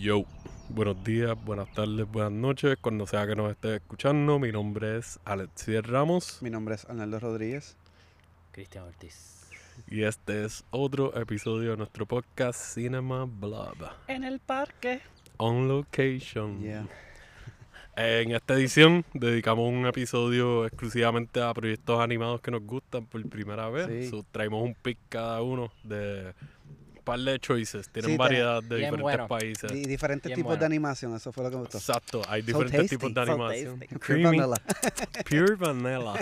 Yo, buenos días, buenas tardes, buenas noches, cuando sea que nos esté escuchando. Mi nombre es Alexier Ramos Mi nombre es Arnaldo Rodríguez. Cristian Ortiz. y este es otro episodio de nuestro podcast Cinema Blob En el parque. On Location. Yeah. En esta edición dedicamos un episodio exclusivamente a proyectos animados que nos gustan por primera vez. Sí. So, traemos un pick cada uno de par de choices. Tienen Sí, variedad de diferentes bueno. países. Y diferentes Bien tipos bueno. de animación, eso fue lo que me gustó. Exacto, hay So diferentes tasty, tipos de so animación. tasty. Pure vanilla. Pure vanilla.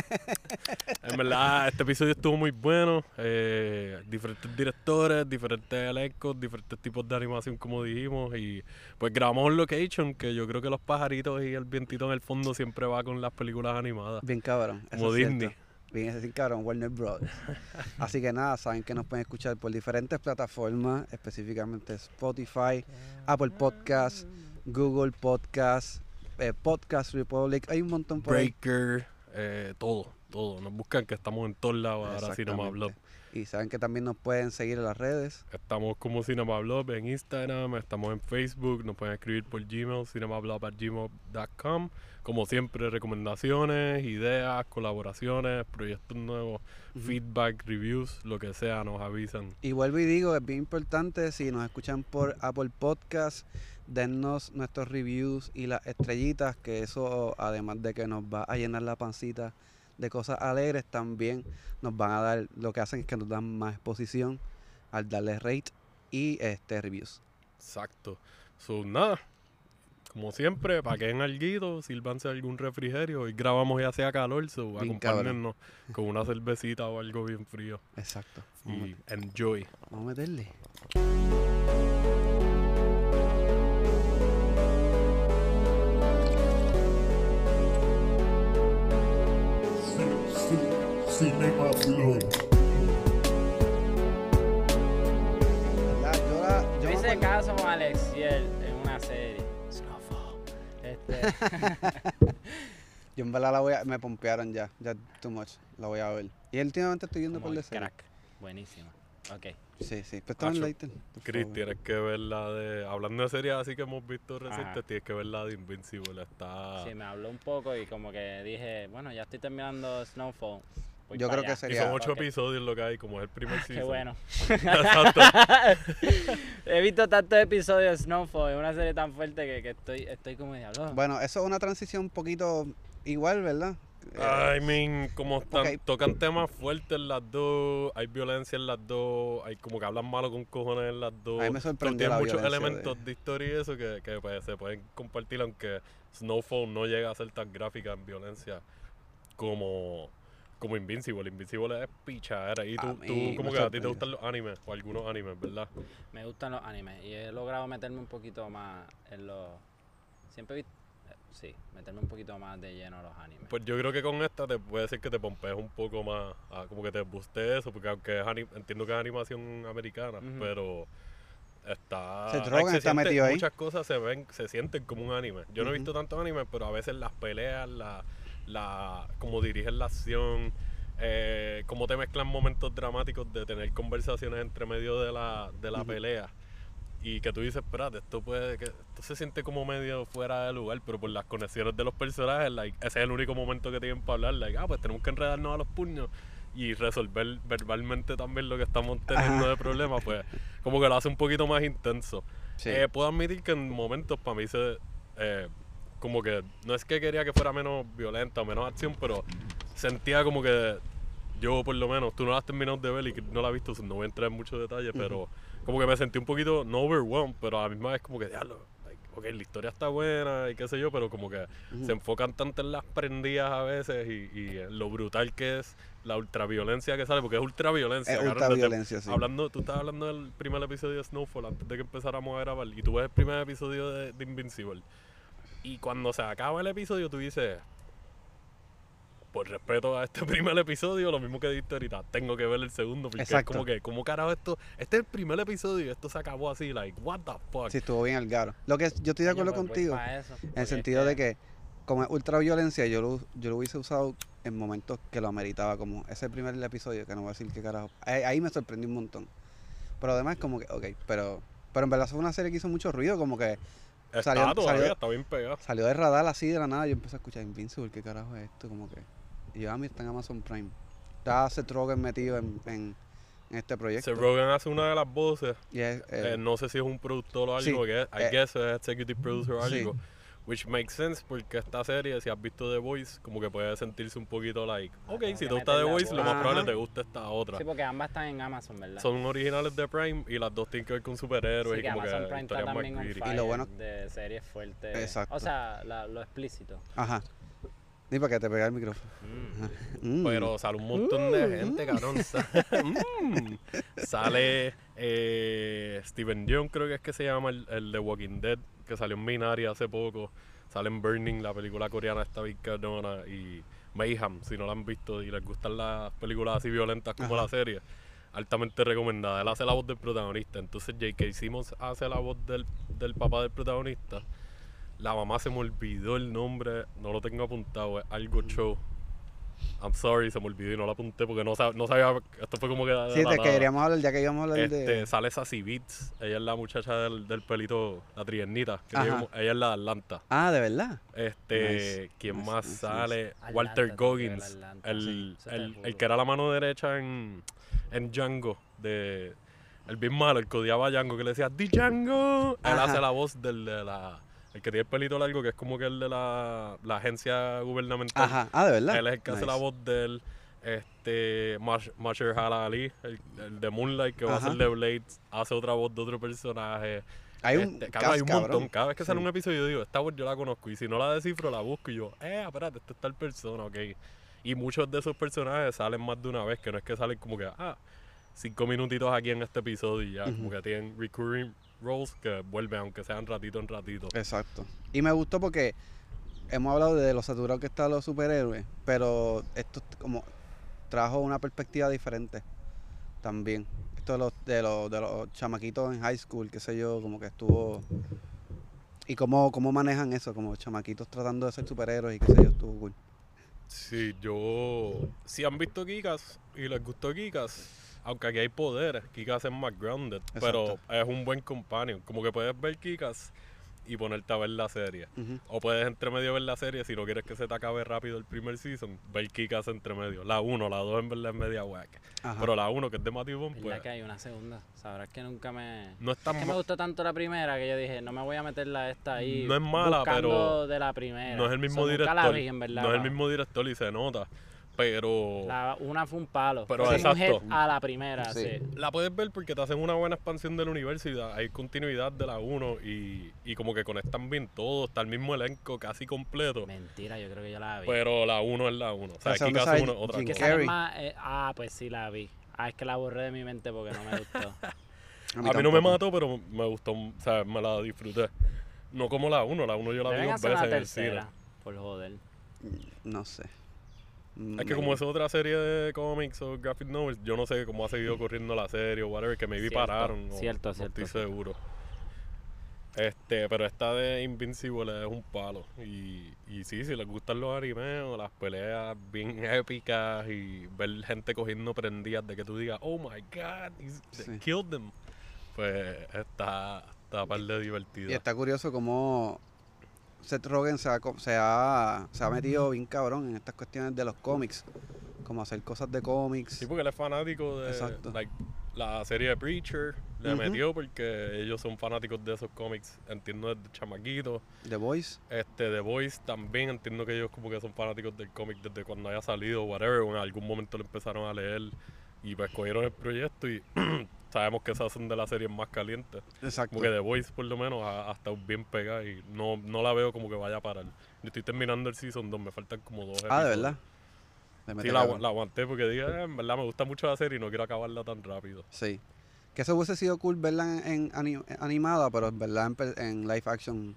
en verdad, este episodio estuvo muy bueno. eh, diferentes directores, diferentes elencos, diferentes tipos de animación, como dijimos. Y pues grabamos un location que yo creo que los pajaritos y el vientito en el fondo siempre va con las películas animadas. Bien cabrón. eso Como es cierto. Bien, ese sí, cabrón, Warner Brothers. Así que nada, saben que nos pueden escuchar por diferentes plataformas, específicamente Spotify, Apple Podcasts, Google Podcasts, eh, Podcast Republic. Hay un montón por ahí. Breaker, eh, todo, todo. Nos buscan que estamos en todos lados ahora Cinema. Blog. Y saben que también nos pueden seguir en las redes. Estamos como Cinema Blog en Instagram, estamos en Facebook, nos pueden escribir por Gmail, cinemablog.gmail.com. Como siempre, recomendaciones, ideas, colaboraciones, proyectos nuevos, feedback, reviews, lo que sea, nos avisan. Y vuelvo y digo, es bien importante, si nos escuchan por Apple Podcast, dennos nuestros reviews y las estrellitas, que eso, además de que nos va a llenar la pancita de cosas alegres, también nos van a dar, lo que hacen es que nos dan más exposición al darle rate y este reviews. Exacto. So, nada. Como siempre, paquen alguito, sírvanse algún refrigerio. Hoy grabamos ya sea calor, so acompáñennos con una cervecita o algo bien frío. Exacto. Vamos, Y enjoy. a- vamos a meterle. Cinema. Yo, la- yo Yo me hice caso con Alexiel yo en verdad la voy a, me pompearon ya, ya too much, la voy a ver. Y últimamente estoy viendo como por el crack. Buenísimo. Ok. Sí, sí, pero está en Acho, Lighter. por Chris, favor. tienes que ver la de. Hablando de series así que hemos visto recientes, Ajá. tienes que ver la de Invincible. Está. Sí, me habló un poco y como que dije, bueno, ya estoy terminando Snowfall. Voy Yo creo que allá. y sería- son ocho Ok. episodios lo que hay, como es el primer Qué season. bueno. Exacto. He visto tantos episodios de Snowfall, es una serie tan fuerte que, que estoy, estoy como diablo. Bueno, eso es una transición un poquito igual, ¿verdad? Eh, I mean, como están, Ok. tocan temas fuertes las dos, hay violencia en las dos, hay como que hablan malo con cojones en las dos. A mí me So, sorprendió tienen la muchos elementos de... historia y eso que, que, pues, se pueden compartir, aunque Snowfall no llega a ser tan gráfica en violencia como, como Invincible. Invincible es pichadera. Y tú, tú como que a ti te gustan los animes, o algunos animes, ¿verdad? Me gustan los animes y he logrado meterme un poquito más en los... Siempre he visto... Sí, meterme un poquito más de lleno a los animes. Pues yo creo que con esta te puede ser que te pompees un poco más, ah, como que te buste eso, porque aunque es ani- entiendo que es animación americana, pero está... Se drogan, está siente- metido ahí. Muchas cosas se ven, se sienten como un anime. Yo no he visto tantos animes, pero a veces las peleas, la, la, como dirigen la acción, eh, cómo te mezclan momentos dramáticos de tener conversaciones entre medio de la, de la Ujú. pelea. Y que tú dices, espérate, esto puede que esto se siente como medio fuera de lugar, pero por las conexiones de los personajes, like, ese es el único momento que tienen para hablar, like, ah, pues tenemos que enredarnos a los puños y resolver verbalmente también lo que estamos teniendo Ajá. de problemas, pues como que lo hace un poquito más intenso. sí. Eh, puedo admitir que en momentos para mí se eh, como que no es que quería que fuera menos violenta o menos acción, pero sentía como que yo por lo menos, tú no la has terminado de ver y no la has visto, no voy a entrar en muchos detalles, pero como que me sentí un poquito, no overwhelmed, pero a la misma vez como que, diablo, like, ok, la historia está buena y qué sé yo, pero como que Ujú. se enfocan tanto en las prendidas a veces y, y en lo brutal que es la ultraviolencia que sale, porque es ultraviolencia. es cabrón, ultra desde- violencia, sí. Hablando, tú estabas hablando del primer episodio de Snowfall antes de que empezáramos a grabar y tú ves el primer episodio de, de Invincible y cuando se acaba el episodio tú dices por respeto a este primer episodio, lo mismo que dijiste ahorita, tengo que ver el segundo porque Exacto. es como que, ¿cómo carajo esto? Este es el primer episodio y esto se acabó así, like, what the fuck? Sí, estuvo bien al garo. Lo que yo estoy de acuerdo pues contigo. eso, En el es sentido que- de que, como es ultraviolencia, yo lo, yo lo hubiese usado en momentos que lo ameritaba, como ese primer episodio, que no voy a decir qué carajo. Ahí, ahí me sorprendió un montón. Pero además, como que, ok, pero Pero en verdad fue una serie que hizo mucho ruido, como que Está Salió- todavía, salió- está bien pegada. salió de radar así de la nada. Yo empecé a escuchar Invincible, ¿qué carajo es esto? Como que. Y yo, ah, mira, está en Amazon Prime. Está Seth Rogen metido en, en, en este proyecto. Seth Rogen hace una de las voces. Y es, eh, eh, no sé si es un productor o algo, sí, que es, I eh, guess es executive producer o sí. Which makes sense porque esta serie, si has visto The Voice, como que puede sentirse un poquito like, ok, tengo si te gusta The Voice, lo más Ajá. probable te gusta esta otra. Sí, porque ambas están en Amazon, ¿verdad? Son originales de Prime y las dos tienen que ver con superhéroes Sí, y que como Amazon que Prime está también fire Y lo bueno- de series fuertes. Exacto. O sea, la- lo explícito. Ajá. Ni para que te pegue el micrófono. Mm. Mm. Pero sale un montón de gente, cabrón. Sa- Mm. Sale eh, Steven Yeun, creo que es que se llama el, el de Walking Dead, que salió en Minari hace poco. Sale en Burning, la película coreana esta bien cabrona. Y Mayhem, si no la han visto y les gustan las películas así violentas como Ajá. la serie. Altamente recomendada. Él hace la voz del protagonista. Entonces J.K. Simmons hace la voz del, del papá del protagonista. La mamá se me olvidó el nombre, no lo tengo apuntado, es algo show. I'm sorry, se me olvidó y no lo apunté porque no, sab- no sabía. Esto fue como que. Sí, la te queríamos hablar, ya que íbamos a hablar Este, de. Sale Sassy Beats, ella es la muchacha del, del pelito, la triernita. que tiene ella es la de Atlanta. Ah, ¿de verdad? Este, Nice, ¿quién nice, más nice, sale? Walter Goggins, Atlanta, el, sí, el, el que era la mano derecha en, en Django, de, el bien malo, el que odiaba a Django, que le decía, ¡Di Django! Él Ajá. hace la voz del de la, el que tiene el pelito largo, que es como que el de la, la agencia gubernamental. Ajá. Ah, ¿de verdad? Él es el que hace la voz del este Mash- Mahershala Ali, el, el de Moonlight, que va a ser de Blade, hace otra voz de otro personaje. Hay un, Este, cabrón, hay un montón. cabrón. Cada vez que sale Sí. un episodio, yo digo, esta voz yo la conozco. Y si no la descifro, la busco. Y yo, eh, espérate, esta es tal persona, ok. Y muchos de esos personajes salen más de una vez, que no es que salen como que, ah, cinco minutitos aquí en este episodio y ya. Como Ujú. que tienen recurring roles que vuelven, aunque sean ratito en ratito. Exacto. Y me gustó porque hemos hablado de lo saturado que están los superhéroes, pero esto es como trajo una perspectiva diferente también. Esto de los, de los, de los chamaquitos en high school, qué sé yo, como que estuvo... Y cómo, cómo manejan eso, como chamaquitos tratando de ser superhéroes y qué sé yo, estuvo cool. Sí, yo. Si han visto Kikas y les gustó Kikas, aunque aquí hay poderes, Kikas es más grounded, pero es un buen companion. Como que puedes ver Kikas y ponerte a ver la serie. O puedes entre medio ver la serie si no quieres que se te acabe rápido el primer season, ver Kikas entre medio. La 1, la 2 en verdad es media whack. Ajá. Pero la 1, que es de Matthew Vaughn, ¿Verdad pues que hay una segunda? Sabrás que nunca me... no es tan Es que me gustó tanto la primera que yo dije, no me voy a meter la esta ahí. No es mala, pero de la primera. no es el mismo director. la vi, en verdad, no es el mismo director y se nota. Pero La, una fue un palo. Pero Fue un exacto. hit a la primera, Sí. sí. La puedes ver porque te hacen una buena expansión del universo y hay continuidad de la 1 y, y como que conectan bien todo, está el mismo elenco casi completo. Mentira, yo creo que yo la vi. Pero la 1 es la 1. O sea, Esa aquí sale uno otra cosa. Más... eh, ah, pues sí la vi. Ah, es que la borré de mi mente porque no me gustó. A mí no me mató, pero me gustó, o sea, me la disfruté. No como la 1, la 1 yo la vi dos veces en el cine. tercera, por joder. No sé. Es que como es otra serie de cómics o graphic novels, yo no sé cómo ha seguido corriendo la serie o whatever, que maybe Cierto, pararon. o cierto, no cierto, estoy cierto. seguro. Este, pero esta de Invincible es un palo. Y, y sí, si les gustan los animes o las peleas bien épicas y ver gente cogiendo prendidas de que tú digas, oh my god, he's- they Sí. killed them. Pues está, está par de divertido. Y está curioso cómo Seth Rogen se ha, co- se, ha, se ha metido bien cabrón en estas cuestiones de los cómics. Como hacer cosas de cómics. Sí, porque él es fanático de Exacto. like, la serie de Preacher. Le metió porque ellos son fanáticos de esos cómics. Entiendo desde chamaquito. The Voice. Este, The Voice también entiendo que ellos como que son fanáticos del cómic desde cuando haya salido, whatever, o en algún momento lo empezaron a leer y pues cogieron el proyecto y sabemos que esas son de las series más calientes. Exacto. Como que The Voice por lo menos ha, ha estado bien pegada y no, no la veo como que vaya a parar. Yo estoy terminando el season 2, me faltan como dos ah, de episodios. verdad. Le mete Sí, la, aguanté porque dije, "Eh, en verdad me gusta mucho la serie y no quiero acabarla tan rápido. Sí. Que eso hubiese sido cool verla en, en ani- animada, pero en verdad en, en live action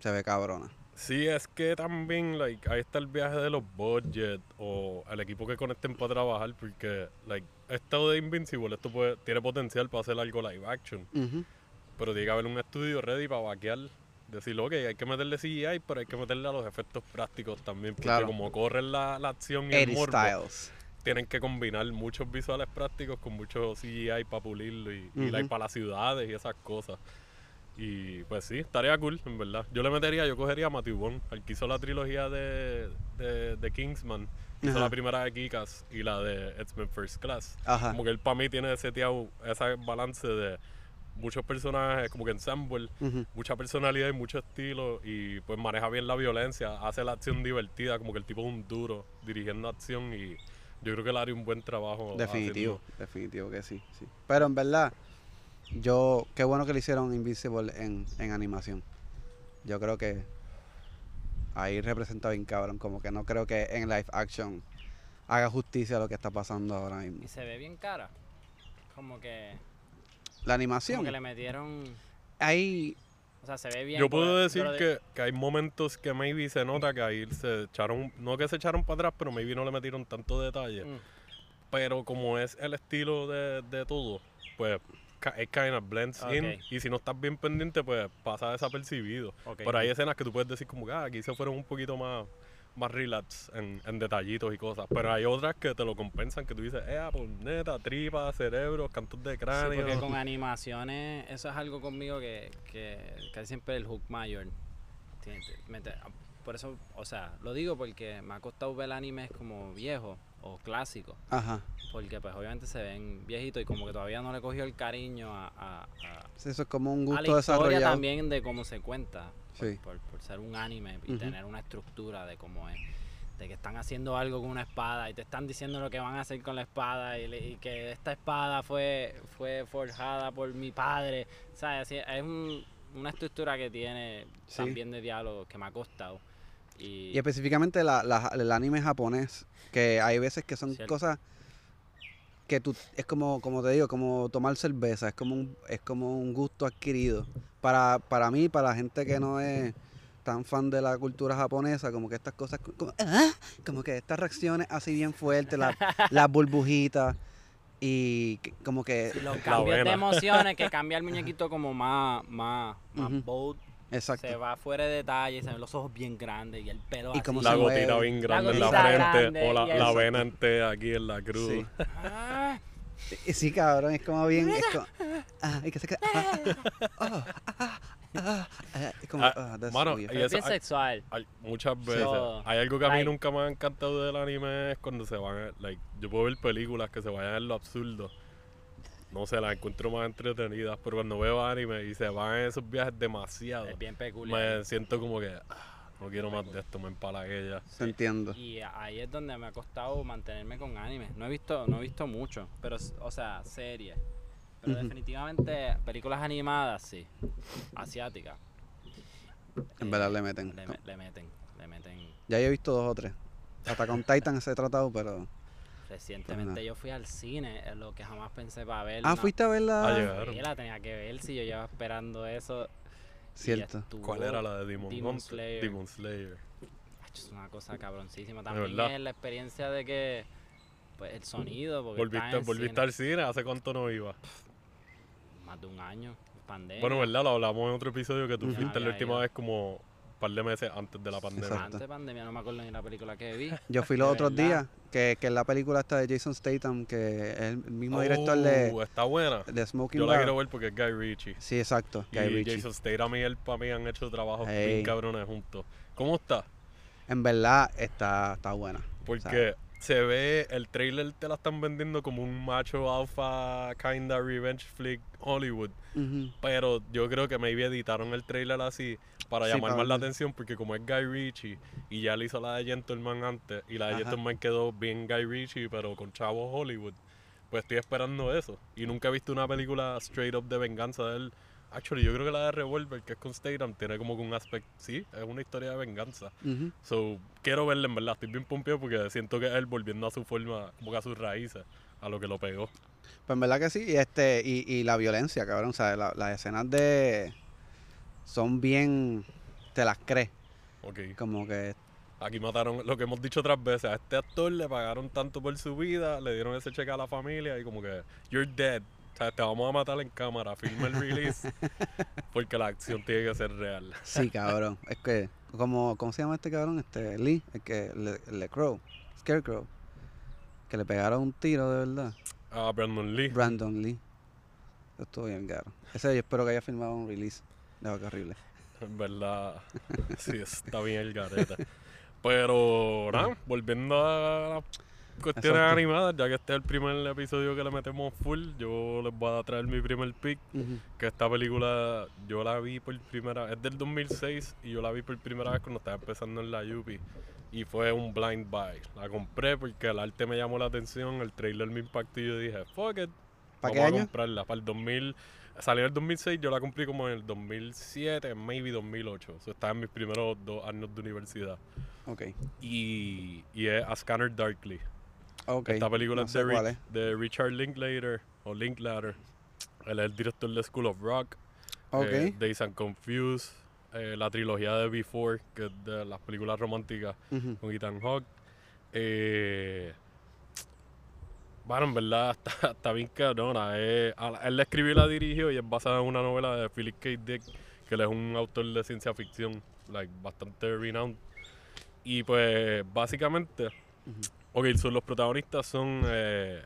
se ve cabrona. Sí, es que también, like, ahí está el viaje de los budgets o el equipo que conecten para trabajar, porque, like, esto de Invincible, esto puede, tiene potencial para hacer algo live action, Ujú. pero tiene que haber un estudio ready para vaquear, decir, ok, hay que meterle CGI, pero hay que meterle a los efectos prácticos también, porque Claro. como corre la, la acción y el morbo, Styles. tienen que combinar muchos visuales prácticos con mucho CGI para pulirlo y, y, Ujú. like, para las ciudades y esas cosas. Y pues sí, estaría cool, en verdad. Yo le metería, yo cogería a Matthew Vaughn, al que hizo la trilogía de, de, de Kingsman, hizo la primera de Kikas y la de X-Men First Class. Ajá. Como que él para mí tiene seteado ese balance de muchos personajes, como que ensemble, Ujú. mucha personalidad y mucho estilo y pues maneja bien la violencia, hace la acción divertida, como que el tipo es un duro dirigiendo acción y yo creo que él haría un buen trabajo. Definitivo, haciendo- definitivo que sí, sí. Pero en verdad, yo, qué bueno que le hicieron Invisible en, en animación. Yo creo que ahí representa bien cabrón, como que no creo que en live action haga justicia a lo que está pasando ahora mismo. Y se ve bien cara. Como que, La como animación, que le metieron. ahí, O sea, se ve bien. Yo puedo decir de- que, que hay momentos que maybe se nota que ahí se echaron, no que se echaron para atrás, pero maybe no le metieron tanto detalle. Mm. Pero como es el estilo de, de todo, pues ca- it kind of blends in. Ok. Y si no estás bien pendiente, pues pasa desapercibido. Ok. Pero hay escenas que tú puedes decir como que ah, aquí se fueron un poquito más, más relax en, en detallitos y cosas. Pero hay otras que te lo compensan, que tú dices, eh, pues neta, tripa, cerebros, cantos de Sí, cráneo. porque con animaciones, eso es algo conmigo que, que casi siempre el hook mayor. mete- por eso, o sea, lo digo porque me ha costado ver animes como viejos o clásicos. ajá. Porque pues obviamente se ven viejitos y como que todavía no le cogió el cariño a, a- a- Sí, Eso es como un a gusto la historia desarrollado. también de cómo se cuenta. Por, Sí. por- por ser un anime y tener una estructura de cómo es. De que están haciendo algo con una espada y te están diciendo lo que van a hacer con la espada y, le- y que esta espada fue, fue forjada por mi padre. ¿Sabes? Así, es un- una estructura que tiene Sí. también de diálogo que me ha costado. Y, Y específicamente la, la- el anime japonés, que hay veces que son Cierto. cosas que tú, es como, como te digo, como tomar cerveza, es como un, es como un gusto adquirido. Para, para mí, para la gente que no es tan fan de la cultura japonesa, como que estas cosas, como, ah, como que estas reacciones así bien fuertes, la- las burbujitas, y que- como que, los La cambios de emociones que cambia el muñequito como más, más, más Ujú. bold. Exacto. Se va fuera de detalle, se ven los ojos bien grandes y el pelo Y así. como La gotita bien grande en la frente grande o la, la vena entera aquí en la cruz. Sí. Ah, Y Sí, cabrón, es como bien, es como, ah, y que se queda, ah, ah, ah, es como, that's mano, y es bien sexual. Hay muchas veces. So, hay algo que a mí like- nunca me ha encantado del anime es cuando se van. a- Like, yo puedo ver películas que se vayan en lo absurdo. No sé, las encuentro más entretenidas. Pero cuando veo anime y se van en esos viajes demasiado, Es bien peculiar. me siento como que ah, no quiero más de esto, me empala aquella. Te entiendo. Y ahí es donde me ha costado mantenerme con anime. No he visto, no he visto mucho, pero o sea, series. Pero definitivamente películas animadas sí, asiáticas. En Eh, verdad le meten. Le, me- le meten, le meten. Ya yo he visto dos o tres. Hasta con Titan se he tratado, pero. Recientemente Ajá. yo fui al cine, es lo que jamás pensé para ver. Ah, fuiste a Ah, verla. llegaron. Sí, la tenía que ver si yo llevaba esperando eso. Cierto. ¿Cuál era la de Demon, Demon? Slayer. Demon Slayer. Es una cosa cabroncísima. También es la experiencia de que, pues, el sonido, porque ¿Volviste, estás en volviste cine al cine? ¿Hace cuánto no iba? más de un año, pandemia. Bueno, ¿verdad? Lo hablamos en otro episodio que tú fuiste la última ido. vez como par de meses antes de la pandemia. Exacto. Antes de pandemia, no me acuerdo ni la película que vi. Yo fui los otros días, que, que es la película esta de Jason Statham, que es el mismo director de, Oh, está buena. de Smoking Yo la quiero ver porque es Guy Ritchie. Sí, exacto. Y Guy Ritchie. Jason Statham y él para mí han hecho trabajos Ey. bien cabrones juntos. ¿Cómo está? En verdad está, está buena. Porque se ve, el trailer te la están vendiendo como un macho alfa kinda revenge flick Hollywood. Pero yo creo que maybe editaron el trailer así para Sí, llamar para más la atención porque como es Guy Ritchie y ya le hizo la de Gentleman antes y la de Ajá. Gentleman quedó bien Guy Ritchie pero con chavos Hollywood. Pues estoy esperando eso. Y nunca he visto una película straight up de venganza de él. Actually, yo creo que la de Revolver, que es con Statham, tiene como que un aspecto, sí, es una historia de venganza. So, quiero verla en verdad, estoy bien pompeado porque siento que es él volviendo a su forma, como que a sus raíces, a lo que lo pegó. Pues en verdad que sí, y este, y, y la violencia, cabrón. O sea, la- las escenas de son bien te las crees. Ok. Como que Aquí mataron, lo que hemos dicho otras veces, a este actor le pagaron tanto por su vida, le dieron ese cheque a la familia y como que, you're dead. O sea, te vamos a matar en cámara, filma el release, porque la acción tiene que ser real. sí, cabrón. es que como ¿cómo se llama este cabrón? Este Lee, el que le, le Crow, Scarecrow. Que le pegaron un tiro de verdad. A Brandon Lee. Brandon Lee. Estuvo bien caro. Ese yo espero que haya filmado un release. No, qué horrible. En verdad, sí, está bien el garete. Pero, nada, volviendo a las cuestiones Exacto. animadas, ya que este es el primer episodio que le metemos full, yo les voy a traer mi primer pick. Que esta película yo la vi por primera vez, es del 2006 y yo la vi por primera vez cuando estaba empezando en la Yupi. Y fue un blind buy. La compré porque el arte me llamó la atención, el trailer me impactó y yo dije, fuck it. ¿Para vamos qué a año? comprarla. Para el 2000. Salió en el 2006, yo la cumplí como en el 2007, maybe 2008. Eso estaba en mis primeros dos años de universidad. Ok. Y, y es A Scanner Darkly. Ok. Esta película No sé de, es. de Richard Linklater, o Linklater. Él es el director de School of Rock. Ok. eh, Days and Confused, eh, la trilogía de Before, que es de las películas románticas con Ethan Hawke. Eh, bueno, en verdad está, está bien cabrona. eh, la- él la escribió y la dirigió y es basada en una novela de Philip K. Dick, que él es un autor de ciencia ficción, like, bastante renowned. Y pues, básicamente, ok, son los protagonistas son eh,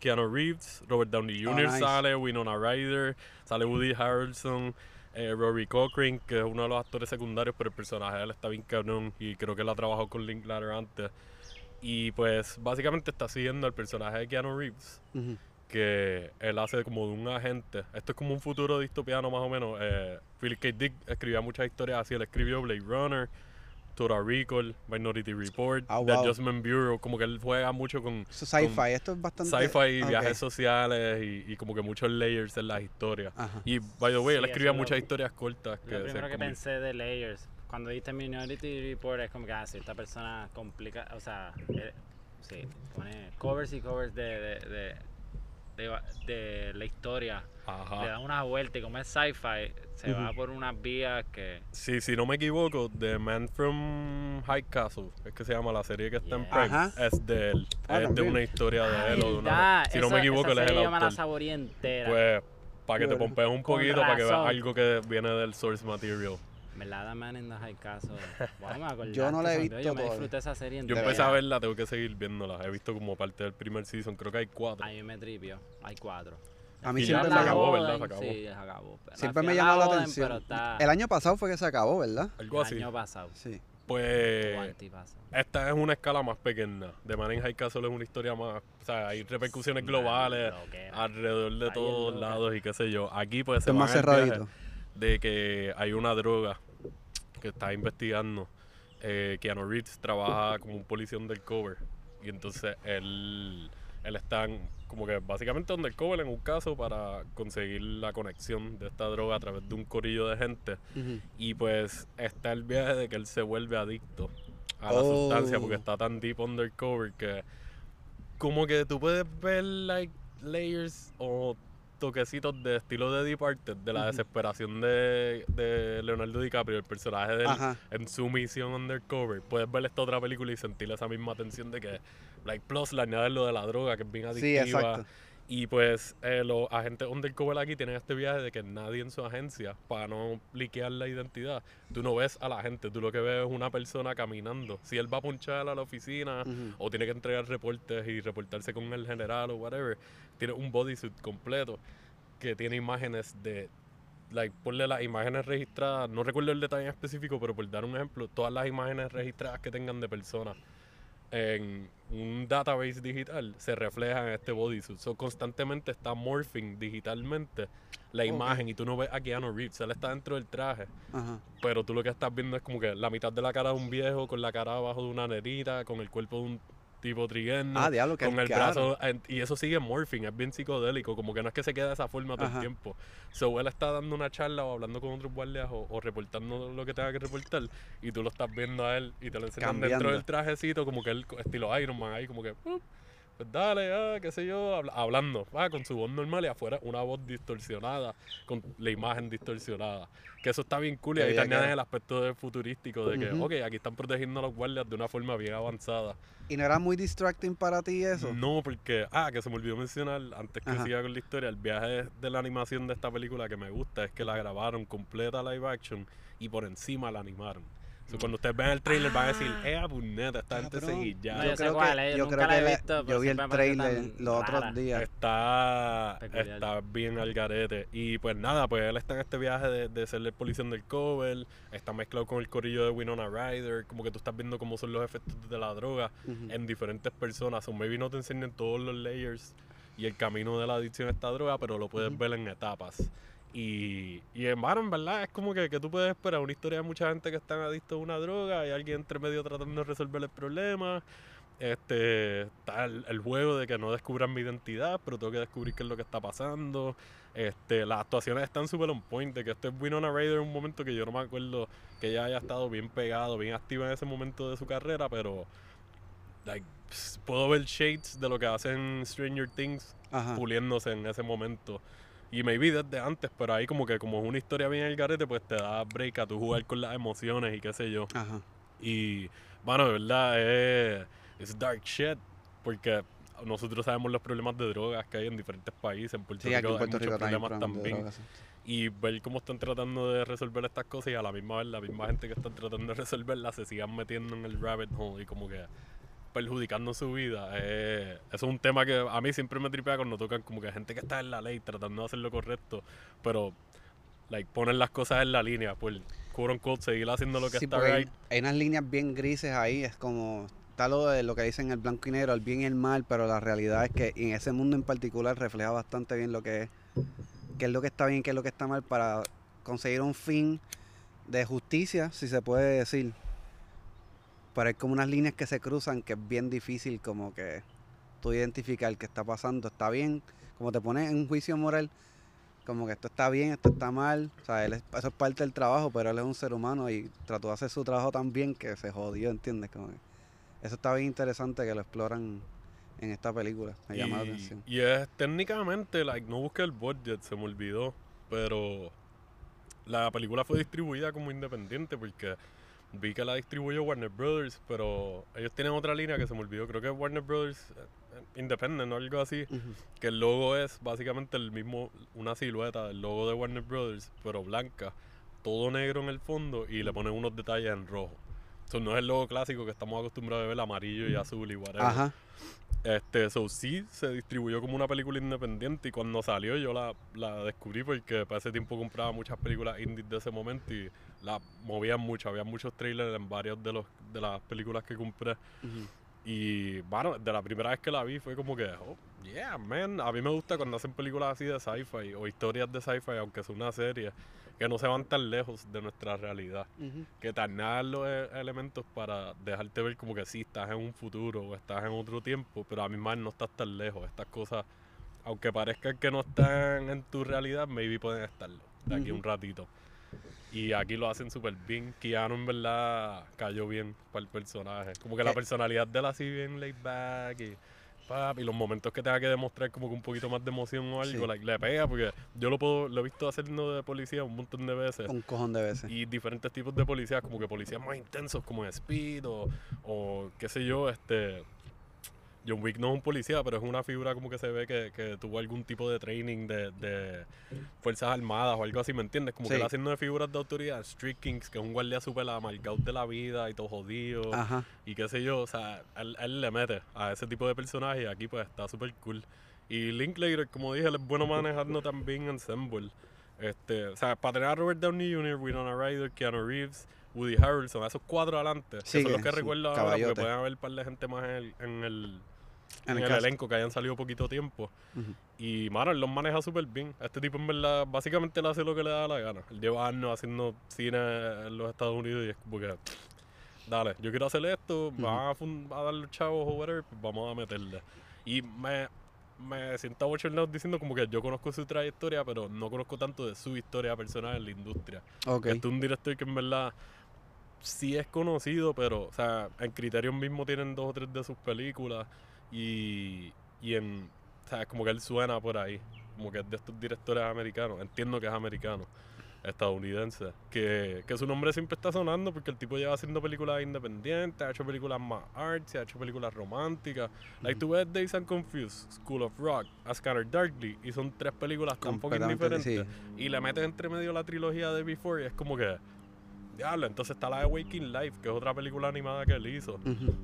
Keanu Reeves, Robert Downey Oh, Jr. nice. sale, Winona Ryder, sale Woody Harrelson, eh, Rory Cochrane, que es uno de los actores secundarios, pero el personaje de él está bien cabrón y creo que él ha trabajado con Linklater antes. Y pues básicamente está siguiendo el personaje de Keanu Reeves, que él hace como de un agente. Esto es como un futuro distopiano más o menos. Eh, Philip K. Dick escribía muchas historias así, él escribió Blade Runner, Total Recall, Minority Report, Ah, The. Adjustment Bureau, como que él juega mucho con sci-fi. Esto es bastante. sci-fi, ok. viajes sociales y, y como que muchos layers en las historias. Ajá. Y, by the way, él Sí, escribía lo- muchas historias cortas. Que Lo primero que pensé de Layers, cuando viste Minority Report, es como que, ah, sí, esta persona complica, o sea, eh, sí, pone covers y covers de, de, de, de- de la historia. Le Ajá. da una vuelta y como es sci-fi, se va por unas vías que... Sí, si no me equivoco, The Man from High Castle, es que se llama la serie que está en. Prime, Ajá. es de él. Ah, es de una historia de Ah, él o de una. Si no me equivoco, él es el la autor. entera. Pues, para que te pompees un poquito, para que veas algo que viene del source material. ¿Verdad, The Man in the High Castle? Me acordaste, Yo no la he visto Yo me disfruté esa serie Yo empecé a verla, tengo que seguir viéndola. He visto como parte del primer season, creo que hay cuatro. A mí me tripio. Hay cuatro. A mí Y siempre ya me se acabó, llamó. ¿verdad? Se acabó. Sí, se acabó. La Siempre me a llamó la atención. Está El año pasado fue que se acabó, ¿verdad? Algo el así. año pasado. Sí. Pues, esta es una escala más pequeña. The Man in High Castle es una historia más. O sea, hay repercusiones globales alrededor de todos lados y qué sé yo. Aquí, pues, se es más viaje cerradito. De que hay una droga que está investigando. Eh, Keanu Reeves trabaja como un policía undercover. Y entonces él, él está en- como que básicamente undercover en un caso para conseguir la conexión de esta droga a través de un corillo de gente. Ujú. Y pues está el viaje de que él se vuelve adicto a la Oh. sustancia porque está tan deep undercover que como que tú puedes ver like layers o toquecitos de estilo de Departed, de la desesperación de, de Leonardo DiCaprio, el personaje de él en su misión undercover. Puedes ver esta otra película y sentir esa misma tensión de que, like, plus le añades lo de la droga, que es bien Sí, adictiva. exacto. Y pues eh, los agentes undercover aquí tienen este viaje de que nadie en su agencia, para no liquear la identidad, tú no ves a la gente, tú lo que ves es una persona caminando. Si él va a punchar a la oficina o tiene que entregar reportes y reportarse con el general o whatever, tiene un bodysuit completo que tiene imágenes de, like, ponle las imágenes registradas, no recuerdo el detalle en específico, pero por dar un ejemplo, todas las imágenes registradas que tengan de personas en un database digital se refleja en este bodysuit. So, constantemente está morphing digitalmente la imagen y tú no ves a Keanu Reeves, él está dentro del traje, Ajá. pero tú lo que estás viendo es como que la mitad de la cara de un viejo con la cara abajo de una nenita, con el cuerpo de un tipo trigueño, Ah, diablo, con el caro. brazo y eso sigue morphing, es bien psicodélico, como que no es que se quede de esa forma todo Ajá. el tiempo. So él está dando una charla o hablando con otros guardias o, o reportando lo que tenga que reportar y tú lo estás viendo a él y te lo enseñan Cambiando. dentro del trajecito como que él estilo Iron Man ahí como que "Uh, pues dale, ah, qué sé yo, habla- hablando, ah, con su voz normal y afuera una voz distorsionada, con la imagen distorsionada. Que eso está bien cool y ahí añaden cara. el aspecto de futurístico de que, ok, aquí están protegiendo a los guardias de una forma bien avanzada. ¿Y no era muy distracting para ti eso? No, porque, ah, que se me olvidó mencionar antes que Ajá. siga con la historia, el viaje de la animación de esta película que me gusta es que la grabaron completa live action y por encima la animaron. So, cuando ustedes vean el trailer van a decir, eh, puñeta, esta gente se guilla. No, yo creo cuál que, yo creo la he la- visto, yo vi el trailer los otros días. Está, Peculiar. está bien al garete. Y pues nada, pues él está en este viaje de, de ser el policía del cover. Está mezclado con el corillo de Winona Ryder. Como que tú estás viendo cómo son los efectos de la droga Ujú. en diferentes personas. O maybe no te enseñan todos los layers y el camino de la adicción a esta droga, pero lo puedes ver en etapas. Y, y en mano, en verdad, es como que, que tú puedes esperar una historia de mucha gente que están adictos a una droga y alguien entre medio tratando de resolver el problema. Este, está el, el juego de que no descubran mi identidad, pero tengo que descubrir qué es lo que está pasando. Este, las actuaciones están súper on point, de que esto es Winona Ryder en un momento que yo no me acuerdo que ella haya estado bien pegado, bien activa en ese momento de su carrera, pero like, puedo ver shades de lo que hacen Stranger Things Ajá. puliéndose en ese momento. Y maybe desde antes, pero ahí como que como es una historia bien el garete, pues te da break a tu jugar con las emociones y qué sé yo. Ajá. Y, bueno, de verdad, es, es dark shit, porque nosotros sabemos los problemas de drogas que hay en diferentes países, en Puerto Sí, Rico en Puerto hay Rico muchos también. problemas también. drogas, sí. Y ver cómo están tratando de resolver estas cosas y a la misma vez la misma gente que están tratando de resolverlas se sigan metiendo en el rabbit hole y como que perjudicando su vida. Eh, eso es un tema que a mí siempre me tripea cuando tocan como que gente que está en la ley tratando de hacer lo correcto, pero like ponen las cosas en la línea, por quote unquote seguir haciendo lo que Sí, está porque hay, unas líneas bien grises ahí, es como está lo de lo que dicen el blanco y negro, el bien y el mal, pero la realidad es que en ese mundo en particular refleja bastante bien lo que es, qué es lo que está bien y qué es lo que está mal para conseguir un fin de justicia, si se puede decir. Pero hay como unas líneas que se cruzan que es bien difícil como que tú identificar qué está pasando, está bien, como te pones en un juicio moral, como que esto está bien, esto está mal, o sea, él es- eso es parte del trabajo, pero él es un ser humano y trató de hacer su trabajo tan bien que se jodió, ¿entiendes? Como que eso está bien interesante que lo exploran en esta película, me llama la atención. Y es técnicamente, like, no busqué el budget, se me olvidó, pero la película fue distribuida como independiente porque vi que la distribuyó Warner Brothers, pero ellos tienen otra línea que se me olvidó, creo que es Warner Brothers eh, Independent o algo así, Ujú. que el logo es básicamente el mismo, una silueta del logo de Warner Brothers, pero blanca, todo negro en el fondo y le ponen unos detalles en rojo. Eso no es el logo clásico que estamos acostumbrados a ver amarillo y azul y whatever. Ajá, Este, so sí se distribuyó como una película independiente y cuando salió yo la, la descubrí porque para ese tiempo compraba muchas películas indies de ese momento y la movían mucho, había muchos trailers en varias de los de las películas que compré y bueno, de la primera vez que la vi fue como que, oh, yeah, man, a mí me gusta cuando hacen películas así de sci-fi o historias de sci-fi, aunque sea una serie, que no se van tan lejos de nuestra realidad Ujú. que te añadan los e- elementos para dejarte ver como que sí, estás en un futuro o estás en otro tiempo, pero a mí más no estás tan lejos. Estas cosas, aunque parezcan que no están en tu realidad, maybe pueden estarlo de aquí a un ratito. Y aquí lo hacen súper bien. Keanu en verdad cayó bien para el personaje. Como que la ¿Qué? personalidad de él así bien laid back y, pap, y los momentos que tenga que demostrar como que un poquito más de emoción o algo, Sí. like, le pega porque yo lo puedo, lo he visto haciendo de policía un montón de veces Un cojón de veces. y diferentes tipos de policías, como que policías más intensos como en Speed o, o qué sé yo, este John Wick no es un policía, pero es una figura como que se ve que, que tuvo algún tipo de training de, de Fuerzas Armadas o algo así, ¿me entiendes? Como que Sí. él haciendo de figuras de autoridad, Street Kings, que es un guardia súper amargado de la vida y todo jodido Ajá. y qué sé yo, o sea, él, él le mete a ese tipo de personajes y aquí pues está súper cool. Y Linklater, como dije, él es bueno manejando también Ensemble. Este, o sea, para tener a Robert Downey Jr., Winona Ryder, Keanu Reeves, Woody Harrelson, esos cuatro adelante, que Sí, son los que que recuerdo ahora, porque pueden haber un par de gente más en el, en el, En el el elenco que hayan salido poquito tiempo. Ujú. Y, mano, él los maneja súper bien. Este tipo, en verdad, básicamente le hace lo que le da la gana. Él lleva años haciendo cine en los Estados Unidos y es como que, dale, yo quiero hacer esto, me van a, fun- a dar los chavos o whatever, pues vamos a meterle. Y me, me siento bochornado diciendo como que yo conozco su trayectoria, pero no conozco tanto de su historia personal en la industria. Ok. Este es un director que en verdad sí es conocido, pero, o sea, en Criterion mismo tienen dos o tres de sus películas y, y en, sea, como que él suena por ahí, como que es de estos directores americanos, entiendo que es americano, estadounidense, que, que su nombre siempre está sonando porque el tipo lleva haciendo películas independientes, ha hecho películas más artsy, ha hecho películas románticas, like tú ves Days and Confused, School of Rock, A Scanner Darkly, y son tres películas tan Completamente, diferentes sí. y le metes entre medio la trilogía de Before y es como que diablo, entonces está la de Waking Life, que es otra película animada que él hizo. Ujú.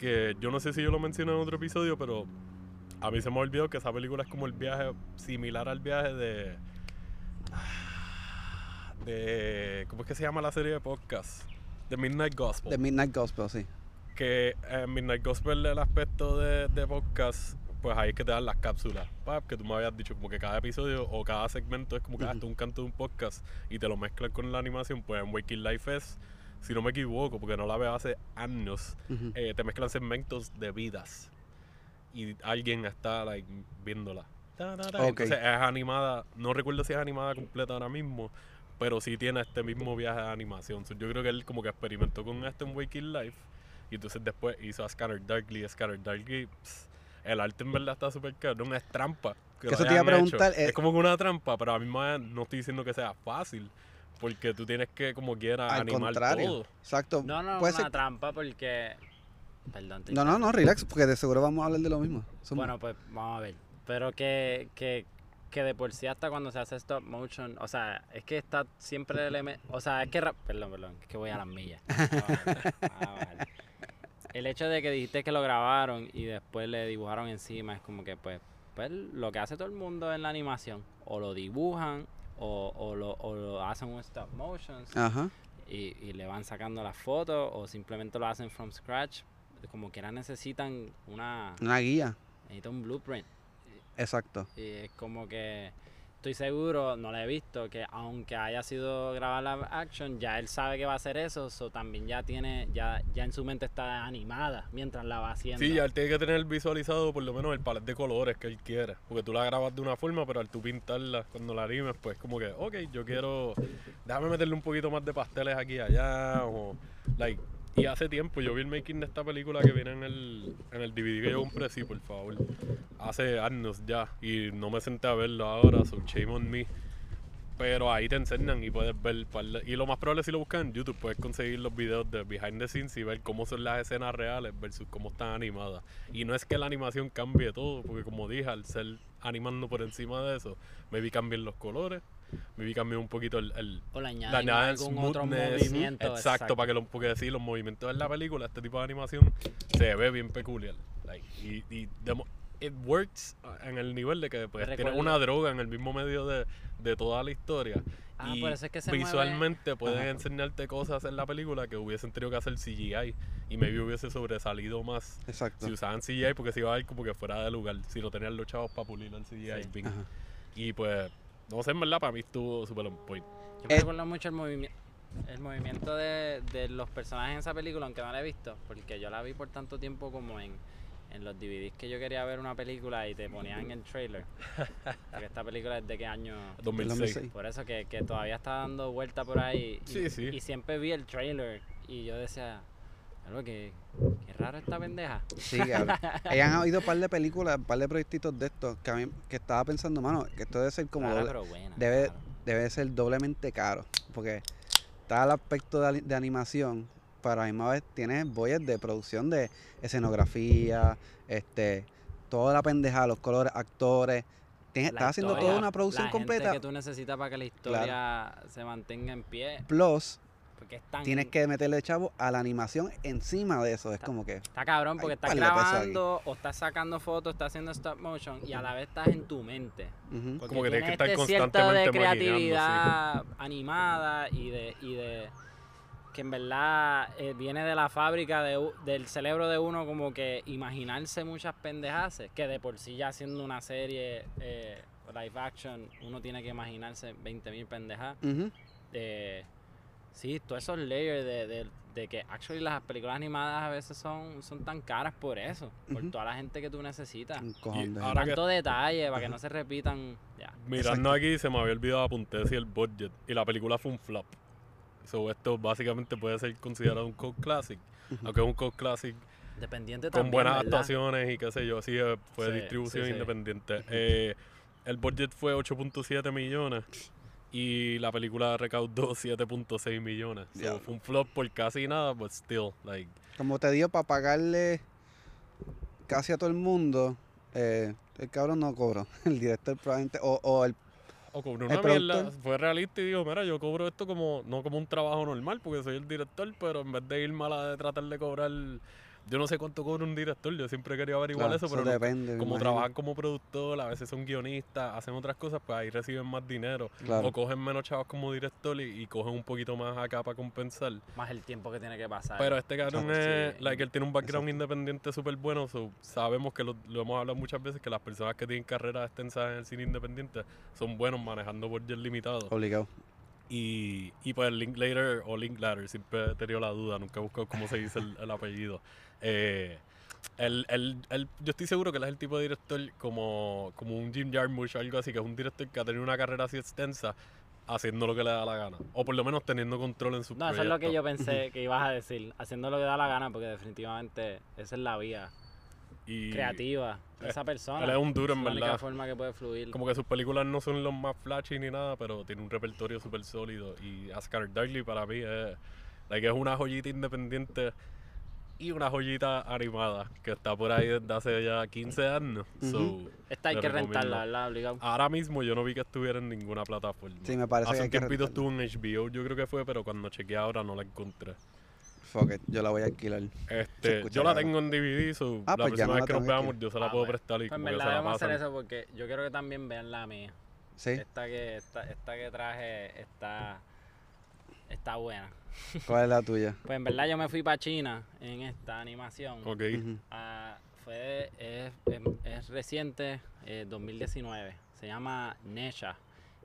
Que yo no sé si yo lo mencioné en otro episodio, pero a mí se me olvidó que esa película es como el viaje, similar al viaje de. de ¿Cómo es que se llama la serie de podcast? The Midnight Gospel. The Midnight Gospel, sí. que en Midnight Gospel el aspecto de, de podcast, pues ahí es que te dan las cápsulas. Pap, que tú me habías dicho como que cada episodio o cada segmento es como que Ujú. esto es un canto de un podcast y te lo mezclan con la animación. Pues en Waking Life es, si no me equivoco, porque no la veo hace años, Ujú. eh, te mezclan segmentos de vidas y alguien está like, viéndola. Entonces es animada, no recuerdo si es animada completa ahora mismo, pero sí tiene este mismo viaje de animación. So, yo creo que él como que experimentó con esto en Waking Life y entonces después hizo a Scanner Darkly. Scanner Darkly, pss, el arte en verdad está súper caro, no es trampa. Que eso te iba a preguntar, eh, Es como una trampa, pero a mí no estoy diciendo que sea fácil. Porque tú tienes que, como quiera, Al animar contrario. todo. Exacto. No, no, Puede una ser- trampa porque. Perdón, te No, no, no, relax, porque de seguro vamos a hablar de lo mismo. Zumba. Bueno, pues vamos a ver. Pero que, que, que de por sí hasta cuando se hace stop motion, o sea, es que está siempre el elemento, o sea, es que, ra- perdón, perdón, es que voy a las millas. Vamos a ver, vamos a ver. El hecho de que dijiste que lo grabaron y después le dibujaron encima es como que pues, pues lo que hace todo el mundo en la animación, o lo dibujan o, o, lo, o lo hacen un stop motion Ajá. y, y le van sacando las fotos o simplemente lo hacen from scratch. Como quiera necesitan una, Una guía. necesitan un blueprint. Exacto. Y es como que estoy seguro, no la he visto, que aunque haya sido grabar la action, ya él sabe que va a hacer eso, so también ya tiene, ya, ya en su mente está animada mientras la va haciendo. Sí, ya él tiene que tener visualizado por lo menos el palet de colores que él quiere. Porque tú la grabas de una forma, pero al tú pintarla cuando la animes, pues como que, ok, yo quiero, déjame meterle un poquito más de pasteles aquí y allá. O, like, y hace tiempo yo vi el making de esta película que viene en el, en el DVD que yo compré, sí, por favor. Hace años ya. Y no me senté a verlo ahora, so shame on me. Pero ahí te enseñan y puedes ver. Y lo más probable si lo buscas en YouTube, puedes conseguir los videos de behind the scenes y ver cómo son las escenas reales versus cómo están animadas. Y no es que la animación cambie todo, porque como dije, al ser animando por encima de eso, me vi los colores, me vi cambiar un poquito el, el o añaden algún otro smoothness. movimiento. Exacto, para que lo, porque sí, los movimientos en la película, este tipo de animación, se ve bien peculiar. Like, y, y demo- it works en el nivel de que pues, Recuerdo- una droga en el mismo medio de, de toda la historia. Ah, y por eso es que se mueve- visualmente pueden Ajá. enseñarte cosas en la película que hubiesen tenido que hacer CGI y maybe hubiese sobresalido más Exacto. si usaban CGI porque se iba a ver como que fuera de lugar si no tenían los chavos para pulir el CGI Sí. y pues no sé en verdad para mí estuvo super on point Yo me Eh, recuerdo mucho el movimiento. El movimiento de, de los personajes en esa película, aunque no la he visto, porque yo la vi por tanto tiempo como en, en los DVDs que yo quería ver una película y te ponían el trailer. Porque esta película es de qué año. 2006 2006. Por eso que, que todavía está dando vuelta por ahí. Y, Sí, sí. y siempre vi el trailer y yo decía, algo que, qué raro esta pendeja. Sí, cabrón. Ellas han oído un par de películas, un par de proyectitos de estos que a mí que estaba pensando, mano, que esto debe ser como Rara, doble- pero buena. debe, claro. debe ser doblemente caro. Porque está el aspecto de, de animación, pero a la misma vez tienes boyes de producción de escenografía, este, toda la pendeja, los colores, actores. Tienes, estás haciendo historia, toda una producción la gente completa. que tú necesitas para que la historia se mantenga en pie. Plus, Porque es tan. tienes que meterle chavo a la animación encima de eso. Es como que. Está cabrón porque estás grabando o estás sacando fotos, estás haciendo stop motion y a la vez estás en tu mente. ujú. Porque Como que tienes que estar este cierto de constantemente creatividad animada y de, y de que en verdad eh, viene de la fábrica de del cerebro de uno como que imaginarse muchas pendejaces, que de por sí ya haciendo una serie eh, live action uno tiene que imaginarse 20.000 pendejas. Ujú. Eh, sí, todos esos layers de, de, de que actually las películas animadas a veces son, son tan caras por eso, por toda la gente que tú necesitas. Que- Tanto detalle para que no se repitan. Ya. Mirando aquí se me había olvidado apuntar si el budget y la película fue un flop. So, esto básicamente puede ser considerado un cult classic, aunque es un cult classic Dependiente con también, buenas ¿verdad? actuaciones y qué sé yo, así eh, fue Sí, distribución sí, sí. independiente. Eh, el budget fue 8.7 millones y la película recaudó 7.6 millones. So, Diablo. fue un flop por casi nada, but still, like, Como te digo, para pagarle casi a todo el mundo, eh, el cabrón no cobró. El director probablemente, o, o, el, o cobró una mierda, fue realista y dijo, mira, yo cobro esto como, no como un trabajo normal, porque soy el director, pero en vez de ir mala de tratar de cobrar, yo no sé cuánto cobra un director, yo siempre quería averiguar Claro, eso, eso pero depende, como trabajan como productor, a veces son guionistas, hacen otras cosas, pues ahí reciben más dinero. Claro. O cogen menos chavos como director y, y cogen un poquito más acá para compensar. Más el tiempo que tiene que pasar. Pero este cabrón Exacto, es, sí. like, él tiene un background Exacto. independiente súper bueno, so, sabemos que lo, lo hemos hablado muchas veces, que las personas que tienen carreras extensas en el cine independiente son buenos manejando budget limitado. Obligado. Y, y pues Linklater o Linklater, siempre he tenido la duda, nunca he buscado cómo se dice el, el apellido. Eh, él- él- él- yo estoy seguro que él es el tipo de director como, como un Jim Jarmusch o algo así, que es un director que ha tenido una carrera así extensa haciendo lo que le da la gana. O por lo menos teniendo control en sus No, eso es lo que yo pensé que ibas a decir. Haciendo lo que da la gana, porque definitivamente esa es la vía Y creativa de esa persona. Él es un duro, en Es la única forma que puede fluir. Como que sus películas no son los más flashy ni nada, pero tiene un repertorio súper sólido. Y Ascar Darley para mí es, like, es una joyita independiente y una joyita animada que está por ahí desde hace ya 15 años. Ujú. So, Esta hay que recomiendo. rentarla, ¿verdad? Obligado. Ahora mismo yo no vi que estuviera en ninguna plataforma. Sí, me parece Hace que tiempito rentarla. estuvo en HBO, yo creo que fue, pero cuando chequeé ahora no la encontré. Fuck it, yo la voy a alquilar. Este, yo la tengo en DVD, so Ah, la pues ya próxima vez la que nos veamos yo se la Ah, puedo bueno. prestar y Pues verdad la debemos hacer pasan. eso porque yo quiero que también vean la mía. ¿Sí? Esta que, esta, esta que traje está, está buena. ¿Cuál es la tuya? Pues en verdad yo me fui para China en esta animación. Ok. Ah, fue, es, es- es reciente, eh, 2019. Se llama Nesha.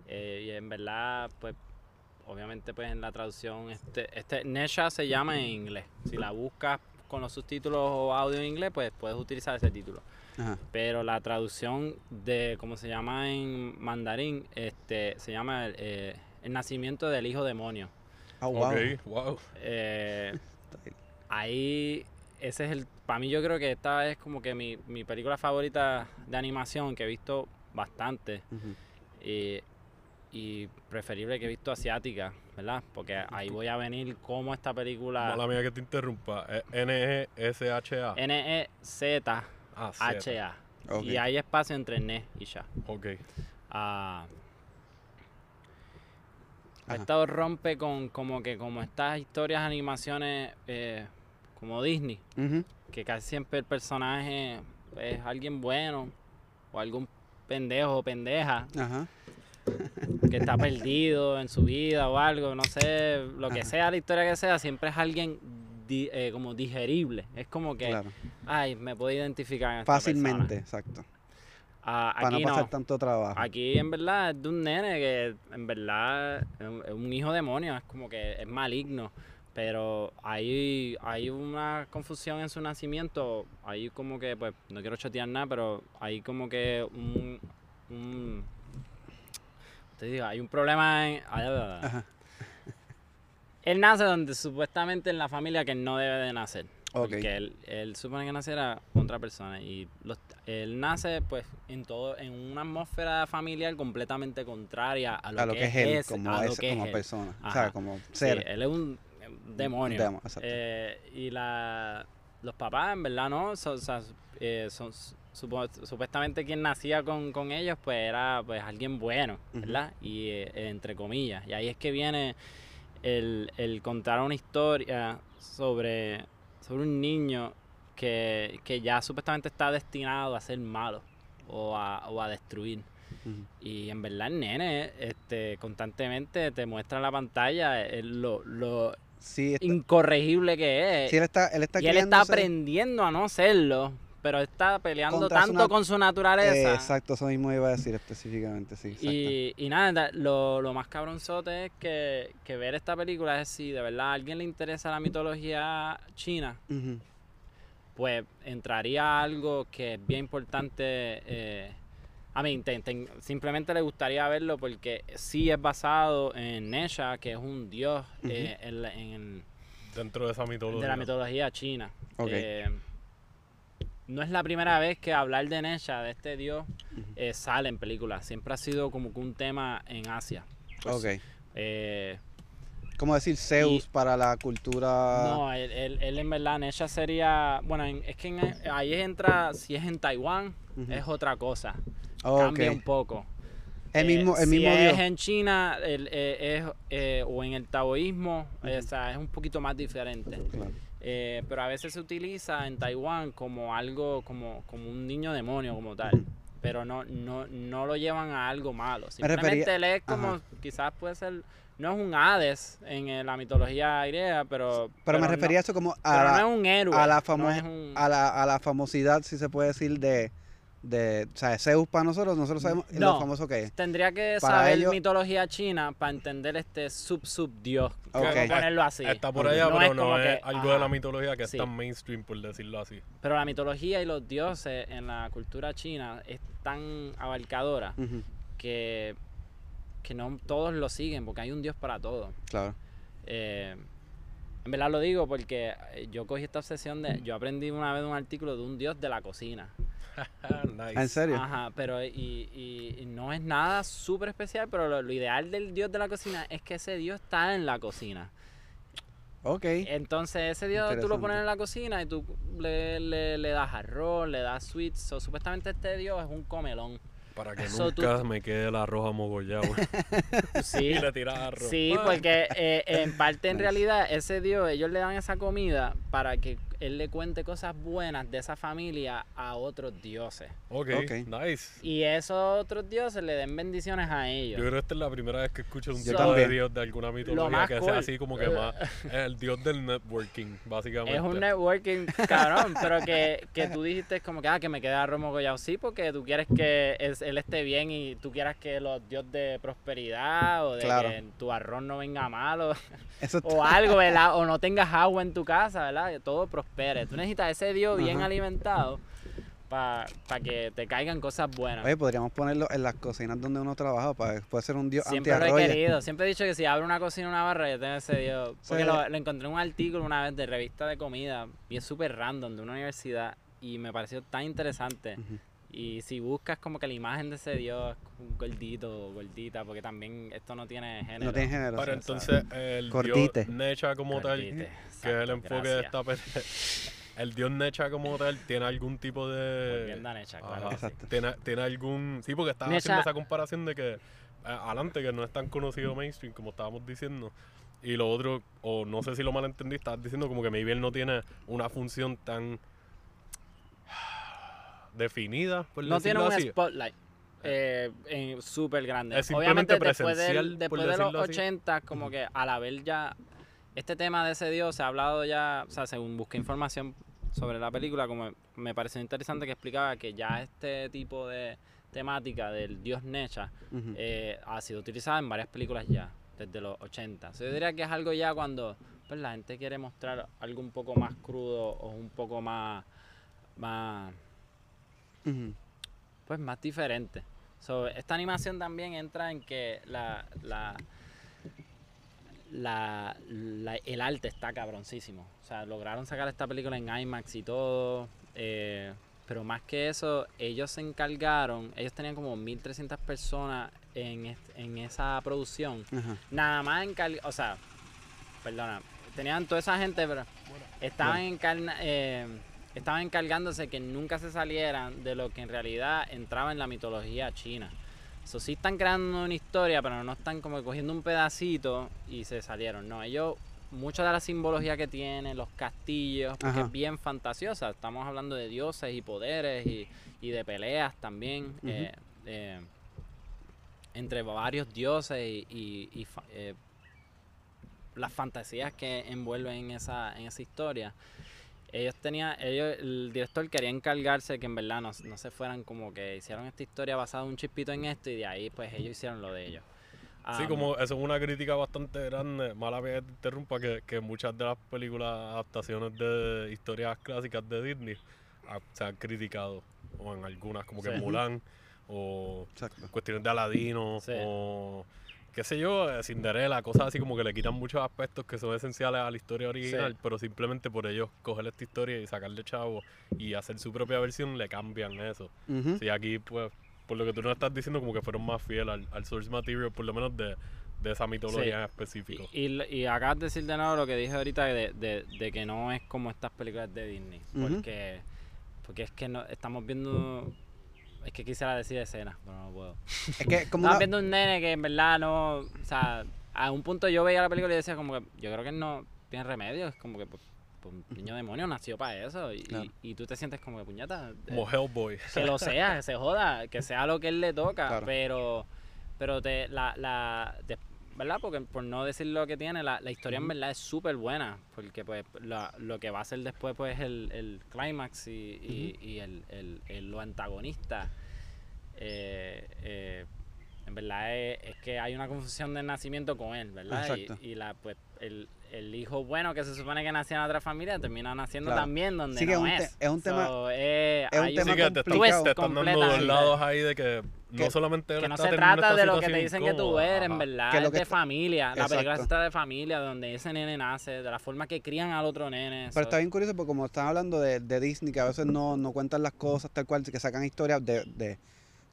Eh, y en verdad, pues, obviamente, pues en la traducción, este, este Nesha se llama en inglés. Si la buscas con los subtítulos o audio en inglés, pues puedes utilizar ese título. Ajá. Pero la traducción de, como se llama en mandarín, este, se llama eh, El nacimiento del hijo demonio. Ah, wow. Ok, wow. Eh, ahí, ese es el. Para mí, yo creo que esta es como que mi, mi película favorita de animación que he visto bastante. Ujú. Y, y preferible que he visto asiática, ¿verdad? Porque ahí voy a venir como esta película Mala mía que te interrumpa. Es N-E-S-H-A. E N-E-Z-H-A. Ah. Y hay espacio entre ne y ya. Ok. Ah, Ajá. esto rompe con como que como estas historias, animaciones eh, como Disney, que casi siempre el personaje es alguien bueno o algún pendejo o pendeja Ajá. que está perdido en su vida o algo, no sé, lo que Ajá. sea la historia que sea, siempre es alguien di- eh, como digerible. Es como que, Claro. ay, me puedo identificar en Fácilmente, exacto. Ah, Para no aquí pasar no. tanto trabajo. Aquí en verdad es de un nene que en verdad es un, hijo demonio, es como que es maligno. Pero hay, hay una confusión en su nacimiento. Hay como que, pues, no quiero chatear nada, pero hay como que un. un te digo, hay un problema en. Ajá. Él nace donde supuestamente en la familia que no debe de nacer. Porque él, él supone que nacerá otra persona. Y los- él nace pues en todo, en una atmósfera familiar completamente contraria a lo, a lo que, es él, ese- como, es, que es como él. persona. O Ajá. sea, como Sí, ser. él es un demonio. demo. Eh, y la, los papás, en verdad, ¿no? So- o sea, eh, son, supo- supuestamente quien nacía con, con ellos, pues era pues alguien bueno. ¿verdad? Y eh, entre comillas. Y ahí es que viene el, el contar una historia sobre, sobre un niño que, que ya supuestamente está destinado a ser malo o a, o a destruir. Y en verdad el nene este, constantemente te muestra en la pantalla eh, lo, lo Sí, está- incorregible que es. sí, él está, él está y él está aprendiendo a no serlo, pero está peleando Contra tanto con su naturaleza. Eh, exacto, eso mismo iba a decir específicamente, sí. Y, y nada, da- lo, lo más cabronzote es que, que ver esta película es si de verdad a alguien le interesa la mitología china, pues entraría algo que es bien importante. Eh, a mí, te- te- simplemente le gustaría verlo porque sí es basado en Nesha, que es un dios eh, en, Dentro de esa mitología. de la mitología china. Ok. Eh, no es la primera vez que hablar de Nesha, de este dios, eh, sale en películas. Siempre ha sido como que un tema en Asia. Pues, ok. eh, Como decir Zeus para la cultura. no, él, él- él en verdad, Nesha sería. Bueno, en- es que en- ahí entra, si es en Taiwán, es otra cosa. Ok. Cambia un poco. El mismo, el si mismo es Dios. en China el, eh, es, eh, o en el taoísmo, eh, o sea, es un poquito más diferente. Claro. Eh, pero a veces se utiliza en Taiwán como algo, como, como un niño demonio como tal. Pero no, no, no lo llevan a algo malo. Simplemente él es como, Ajá. quizás puede ser, no es un Hades en eh, la mitología griega, pero... Pero me no- refería a eso como a la, no es un héroe. a la no famo- es un- a la, a la famosidad, si se puede decir, de, de o sea, Zeus para nosotros, nosotros sabemos No. lo famoso que es. Tendría que Para saber ellos- mitología china para entender este sub-sub dios. Ok. Vamos a ponerlo así. Está por allá, No pero es no es que- algo de la ajá. mitología que Sí. es tan mainstream, por decirlo así. Pero la mitología y los dioses en la cultura china es tan abarcadora que, que no todos lo siguen porque hay un dios para todo. Claro. Eh, en verdad lo digo porque eh, yo cogí esta obsesión de... Yo aprendí una vez un artículo de un dios de la cocina. nice. ¿En serio? Ajá, pero y, y- y no es nada súper especial, pero lo, lo ideal del dios de la cocina es que ese dios está en la cocina. Ok. Entonces ese dios tú lo pones en la cocina y tú le, le- le das arroz, le das sweets. So, supuestamente este dios es un comelón. Para que So, tú- nunca me quede el arroz amogollado. Sí, y le tiras arroz. sí, porque eh, en parte en realidad ese dios, ellos le dan esa comida para que él le cuente cosas buenas de esa familia a otros dioses. Ok, Ok. nice. Y esos otros dioses le den bendiciones a ellos. Yo creo que esta es la primera vez que escucho un tipo de dios de alguna mitología que cool. sea así como que más. Es el dios del networking, básicamente. Es un networking, cabrón, pero que, que tú dijiste como que, ah, que me queda arroz mogollado. Sí, porque tú quieres que es- él esté bien y tú quieras que los dios de prosperidad o de Claro. que tu arroz no venga malo Eso o algo, ¿verdad? O no tengas agua en tu casa, ¿verdad? Todo prospere. Tú necesitas ese dios bien Ajá. alimentado para que te caigan cosas buenas. Oye, podríamos ponerlo en las cocinas donde uno trabaja para puede ser un dios Siempre lo he querido. Siempre he dicho que si abro una cocina una barra, yo tengo ese dios. Porque Sí. lo, lo encontré en un artículo una vez de revista de comida es súper random de una universidad y me pareció tan interesante. Y si buscas como que la imagen de ese dios, gordito o gordita, porque también esto no tiene género. No tiene género. Pero entonces, el Cortite. dios Necha como tal, Gordite, que es el exacto, enfoque de esta gracias. pelea. El dios Necha como tal tiene algún tipo de. Volviendo a Necha, claro. Exacto. Tiene, tiene algún. Sí, porque estaba Necha- haciendo esa comparación de que. eh, adelante, que no es tan conocido mainstream como estábamos diciendo. Y lo otro, o no sé si lo malentendí, estabas diciendo como que maybe él no tiene una función tan definida, por No tiene un así. spotlight. Eh, en- súper grande. Es Obviamente después, del- después de los decirlo así. 80, como que al haber ya este tema de ese dios se ha hablado ya, o sea, según busqué información sobre la película, como me pareció interesante que explicaba que ya este tipo de temática del dios Necha eh, ha sido utilizada en varias películas ya, desde los 80. So, yo diría que es algo ya cuando pues, la gente quiere mostrar algo un poco más crudo o un poco más, más Pues más diferente. So, esta animación también entra en que la, la, la- la- el arte está cabroncísimo. O sea, lograron sacar esta película en IMAX y todo. eh, pero más que eso, ellos se encargaron, ellos tenían como 1300 personas en, en esa producción. Nada más encargados, o sea, perdona, tenían toda esa gente, pero estaban, encarna- eh, estaban encargándose que nunca se salieran de lo que en realidad entraba en la mitología china. Eso sí están creando una historia, pero no están como cogiendo un pedacito y se salieron. No, ellos, mucha de la simbología que tienen, los castillos, porque Ajá. es bien fantasiosa. Estamos hablando de dioses y poderes y, y de peleas también. Eh, eh, entre varios dioses y, y- eh, las fantasías que envuelven en esa, en esa historia. Ellos tenían, ellos, el director quería encargarse que en verdad no, no se fueran como que hicieron esta historia basada un chispito en esto y de ahí pues ellos hicieron lo de ellos. Sí, Um, como eso es una crítica bastante grande, mala vez que te interrumpa, que, que muchas de las películas, adaptaciones de historias clásicas de Disney ah, se han criticado, o en algunas, como que Sí. Mulan, o Exacto. cuestiones de Aladino, Sí. o qué sé yo, eh, Cinderella, cosas así como que le quitan muchos aspectos que son esenciales a la historia original, Sí. pero simplemente por ellos coger esta historia y sacarle chavo y hacer su propia versión, le cambian eso. Ujú. Sí, aquí, pues, por lo que tú nos estás diciendo, como que fueron más fieles al, al source material, por lo menos de, de esa mitología Sí. en específico. Y, y, y acabas de decir de nuevo lo que dije ahorita de, de- de que no es como estas películas de Disney. Porque, porque es que no, estamos viendo es que quisiera decir escena, pero no puedo. Es que como Estaba una- viendo un nene que en verdad no. O sea, a un punto yo veía la película y decía, como que yo creo que él no tiene remedio. Es como que pues, pues, un niño demonio nació para eso. Y, Claro. y, y tú te sientes como que puñata. eh, Como Hellboy. que lo sea, que se joda, que sea lo que él le toca, Claro. pero pero te la, la de- ¿verdad? Porque por no decir lo que tiene, la, la historia en verdad es súper buena, porque pues la- lo que va a hacer después pues el, el clímax y, y- y el, el- el- lo antagonista, eh, eh, en verdad es, es que hay una confusión de nacimiento con él, ¿verdad? Y-. Y, la pues el, el hijo bueno que se supone que nacía en otra familia termina naciendo Claro. también donde Sí que es no un es. es un tema- So, eh, es un tema Sí, que te están, complicado. te están dando dos lados ahí de que no solamente que no se trata de lo que te dicen que tú eres, en ajá. verdad. Que lo es de familia. La película está de familia, donde ese nene nace, de la forma que crían al otro nene. Pero so- está bien curioso porque como están hablando de, de Disney, que a veces no, no cuentan las cosas tal cual, que sacan historias de,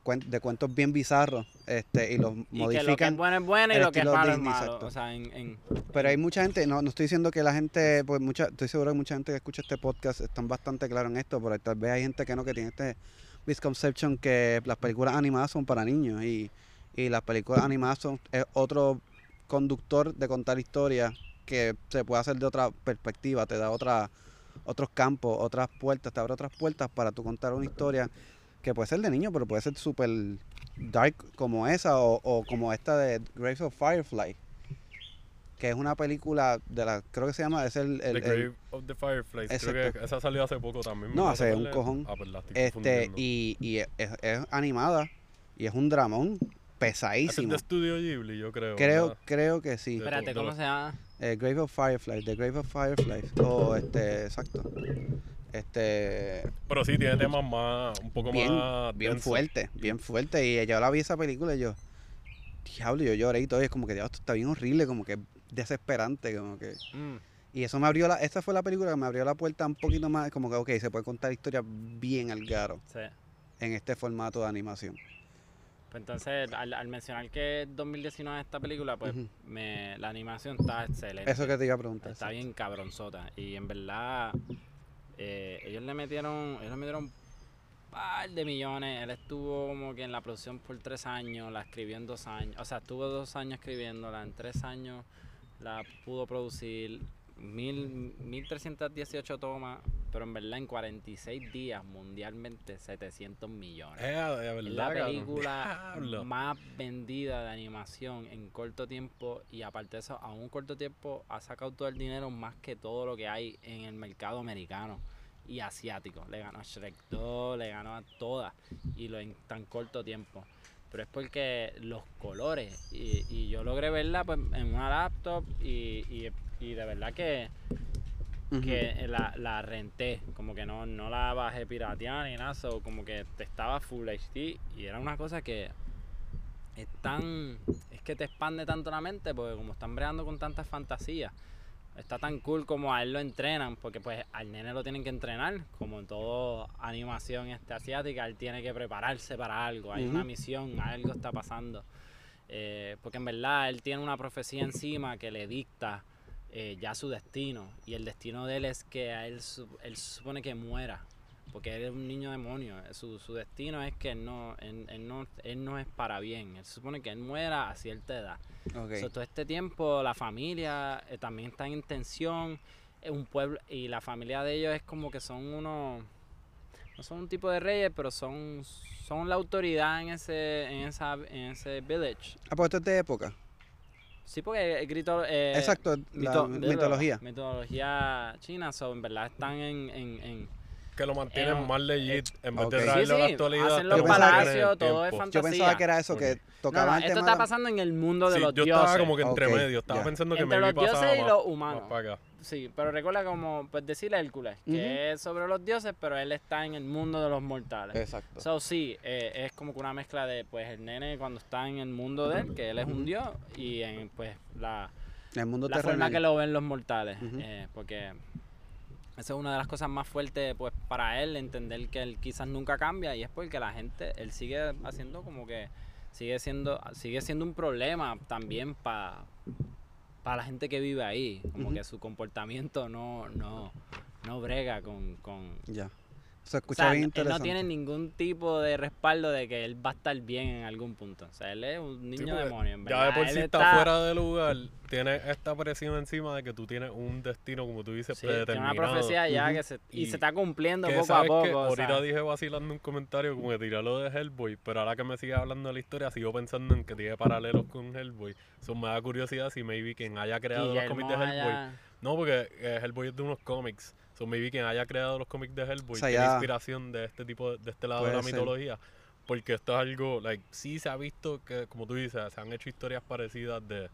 de cuentos bien bizarros este, y los y que lo que es bueno es bueno y lo que es malo Disney, es malo. O sea, en, en- Pero hay mucha gente, no, no estoy diciendo que la gente, pues mucha, estoy seguro que mucha gente que escucha este podcast están bastante claros en esto, pero tal vez hay gente que no, que tiene este misconception que las películas animadas son para niños y, y las películas animadas son es otro conductor de contar historias que se puede hacer de otra perspectiva, te da otra, otros campos, otras puertas, te abre otras puertas para tú contar una historia que puede ser de niño, pero puede ser súper dark como esa o, o como esta de Graves of Firefly que es una película de la creo que se llama es el, el- The el- Grave of the Fireflies. Creo que esa salió hace poco también. No, ¿me hace un cojón. Ah, pues la estoy este y, y es, es animada y es un dramón Ese es pesadísimo de Studio Ghibli, yo creo. creo ¿verdad? creo que sí espérate, ¿cómo se llama? Eh, Grave of Fireflies The Grave of Fireflies o este exacto este Pero sí, tiene temas más, un poco bien más bien fuerte bien fuerte y yo la vi esa película y yo diablo yo lloré y todo y es como que diablo, esto está bien horrible como que desesperante como que Mm, Y eso me abrió la, esta fue la película que me abrió la puerta un poquito más, como que, ok, se puede contar historias bien al garo sí. en este formato de animación. Pues entonces, al, al mencionar que es 2019 esta película, pues me, la animación está excelente. Eso que te iba a preguntar. Está bien cabronzota. Y en verdad, eh, ellos le metieron, ellos le metieron un par de millones. Él estuvo como que en la producción por tres años, la escribió en dos años. O sea, estuvo dos años escribiéndola, en tres años la pudo producir. Mil, 1318 tomas, pero en verdad en 46 días mundialmente 700 millones. Eh, de Es verdad, la película más vendida de animación en corto tiempo y aparte de eso, a un corto tiempo ha sacado todo el dinero más que todo lo que hay en el mercado americano y asiático. Le ganó a Shrek 2, le ganó a todas y lo en tan corto tiempo. Pero es porque los colores y, y yo logré verla pues, en una laptop y, y- y de verdad que que la, la renté, como que no, no la bajé pirateada ni nada, so, como que te estaba full HD y era una cosa que es tan, es que te expande tanto la mente porque como están breando con tantas fantasías, está tan cool como a él lo entrenan, porque pues al nene lo tienen que entrenar, como en toda animación este asiática, él tiene que prepararse para algo, hay una misión, algo está pasando. Eh, porque en verdad él tiene una profecía encima que le dicta eh, ya su destino. Y el destino de él es que a él, él supone que muera. Porque él es un niño demonio. Su, su destino es que él no, él, él no, él no es para bien. Él supone que él muera a cierta edad. Ok. So, todo este tiempo la familia eh, también está en tensión. Es un pueblo y la familia de ellos es como que son unos no son un tipo de reyes, pero son son la autoridad en ese en esa en ese village. Ah, pues de época. Sí, porque el grito eh, Exacto, la mito- mitología. Mitología china, so, en verdad están en, en, en- Que lo mantienen Eh, más legit en vez ok. de Sí, traerlo a la sí, actualidad. hacen los lo palacios, en todo es fantasía. Yo pensaba que era eso, que No, tocaban no, el esto tema está pasando en el mundo de Sí, los yo dioses. estaba como que entre Ok, medio. Estaba ya. pensando que Entre me los pasaba dioses y más- los humanos. más para acá. Sí, pero recuerda como, pues decir Hércules, que es sobre los dioses, pero él está en el mundo de los mortales. Exacto. So, sí, eh, es como que una mezcla de, pues, el nene cuando está en el mundo de él, que él es un dios, y en, pues, la, el mundo la forma que lo ven los mortales. Eh, porque esa es una de las cosas más fuertes, pues, para él, entender que él quizás nunca cambia, y es porque la gente, él sigue haciendo como que, sigue siendo, sigue siendo un problema también para para la gente que vive ahí, como que su comportamiento no, no, no brega con, con. Se O escucha sea, bien él no tiene ningún tipo de respaldo de que él va a estar bien en algún punto. O sea, él es un niño demonio, en Ya verdad. de por sí está, está- fuera de lugar, tiene esta presión encima de que tú tienes un destino, como tú dices, Sí, tiene predeterminado. una profecía ya que se, y, Y se está cumpliendo Que poco a sabes poco. que o ahorita sea. dije vacilando un comentario como que tiré lo de Hellboy, pero ahora que me sigue hablando de la historia, sigo pensando en que tiene paralelos con Hellboy. Eso me da curiosidad si maybe quien haya creado los cómics de Hellboy. No, porque eh, Hellboy es de unos cómics. So maybe quien haya creado los cómics de Hellboy O sea, tiene ya- inspiración de este tipo, de, de este lado de Puede la ser. mitología. Porque esto es algo, like, sí se ha visto que, como tú dices, se han hecho historias parecidas de,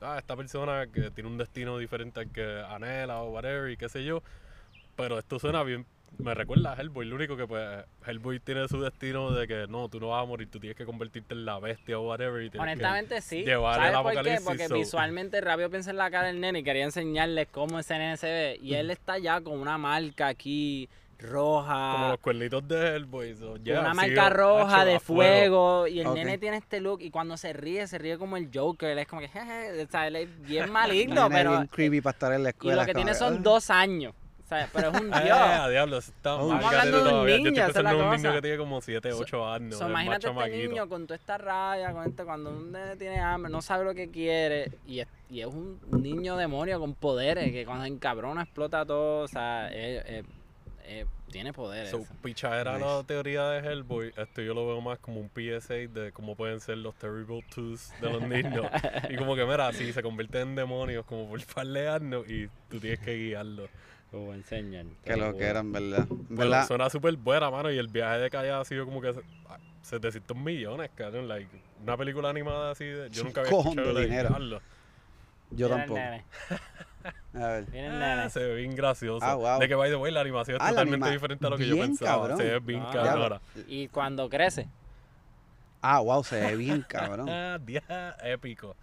ah, esta persona que tiene un destino diferente al que anhela o whatever y qué sé yo. Pero esto suena bien, me recuerda a Hellboy. Lo único que, pues, Hellboy tiene su destino de que no, tú no vas a morir, tú tienes que convertirte en la bestia o whatever. Y Honestamente sí. llevarle ¿Sabes el por qué? apocalipsis, Porque so- visualmente rápido pensé en la cara del nene y quería enseñarles cómo ese nene se ve. Y él está ya con una marca aquí roja. como los cuernitos de Hellboy. so, con yeah, una marca roja de fuego. Y el nene tiene este look. Y cuando se ríe, se ríe como el Joker. Él es como que, jeje, o sea, él es bien maligno, pero. bien creepy para estar en la Y escuela. lo que tiene son "Ah". dos años. Sea, pero es un Ah, dios. diablo, eso está Oh, mal Estamos hablando de un todavía. niño, Yo estoy es la pensando en un niño que tiene como 7, 8 años. So, imagínate este chamaquito. niño con toda esta rabia, con esto, cuando un nene tiene hambre, no sabe lo que quiere y es, y es un niño demonio con poderes que cuando encabrona explota todo, o sea, es- es- es- tiene poderes. So, picha era Nice. la teoría de Hellboy. Esto yo lo veo más como un PSA de cómo pueden ser los Terrible Twos de los niños. y como que, mira, si se convierten en demonios, como por farlearnos y tú tienes que guiarlos. Como enseñan. Que lo que eran, ¿verdad? En Bueno, ¿Verdad? suena súper buena, mano. Y el viaje de Calle ha sido como que se- ah, 700 millones, cabrón. Like, una película animada así de. Yo nunca había Cojón escuchado de dinero. Yo Viene tampoco. A ver. Ah, se ve bien gracioso. Ah, wow. De que, by the way, la animación es Ah, totalmente anima- diferente a lo que yo bien pensaba. cabrón. Se ve bien Ah, cabrón. Y cuando crece, Ah, wow, se ve bien, cabrón. Ah, dia, épico.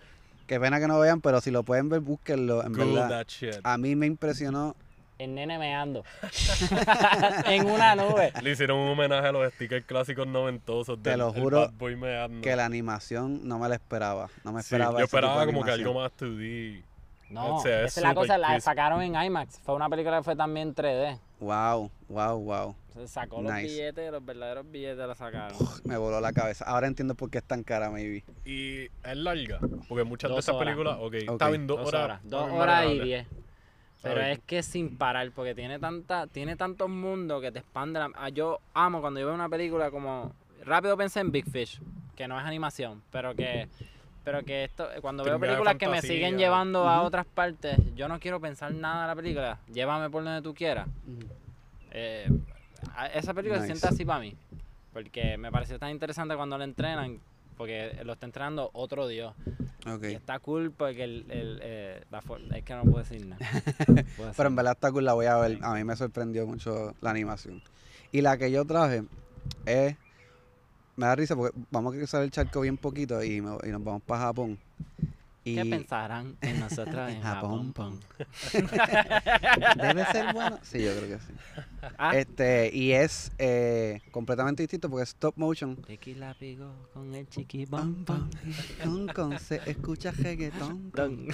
Qué pena que no vean, pero si lo pueden ver, búsquenlo. En Google verdad, that shit. a mí me impresionó. El nene meando en una nube. Le hicieron un homenaje a los stickers clásicos noventosos Te del lo juro Bad Boy meando. que la animación no me la esperaba. No me Sí, esperaba. yo tipo de esperaba como que algo más 2D. No, O sea, es esa es la cosa, la sacaron en IMAX. Fue una película que fue también 3D. Wow, wow, wow. Se sacó los Nice. billetes, los verdaderos billetes la sacaron. Me voló la cabeza. Ahora entiendo por qué es tan cara, maybe. Y es larga, porque muchas de horas. películas, ok, Ok. está bien dos, Dos horas. Dos horas y diez. Pero es que sin parar, porque tiene tanta, tiene tantos mundos que te expande la... ah, Yo amo cuando yo veo una película como... Rápido pensé en Big Fish, que no es animación, pero que... Pero que esto, cuando veo Trinidad películas que me siguen llevando a otras partes, yo no quiero pensar nada de la película. Llévame por donde tú quieras. Eh, esa película se Nice. siente así para mí. Porque me pareció tan interesante cuando la entrenan. Porque lo está entrenando otro dios. Y está cool porque el, el, eh, la es que no puedo decir nada. Puedo Pero en verdad está cool, la voy a ver. A mí me sorprendió mucho la animación. Y la que yo traje es. Me da risa porque vamos a cruzar el charco bien poquito y, me- y nos vamos para Japón. Y ¿Qué pensarán en nosotros en Japón, Japón? debe ser bueno. Sí, yo creo que sí. Ah, Este, y es eh, completamente distinto porque es stop motion. tequila con el chiqui con, con, se escucha reggaetón. con.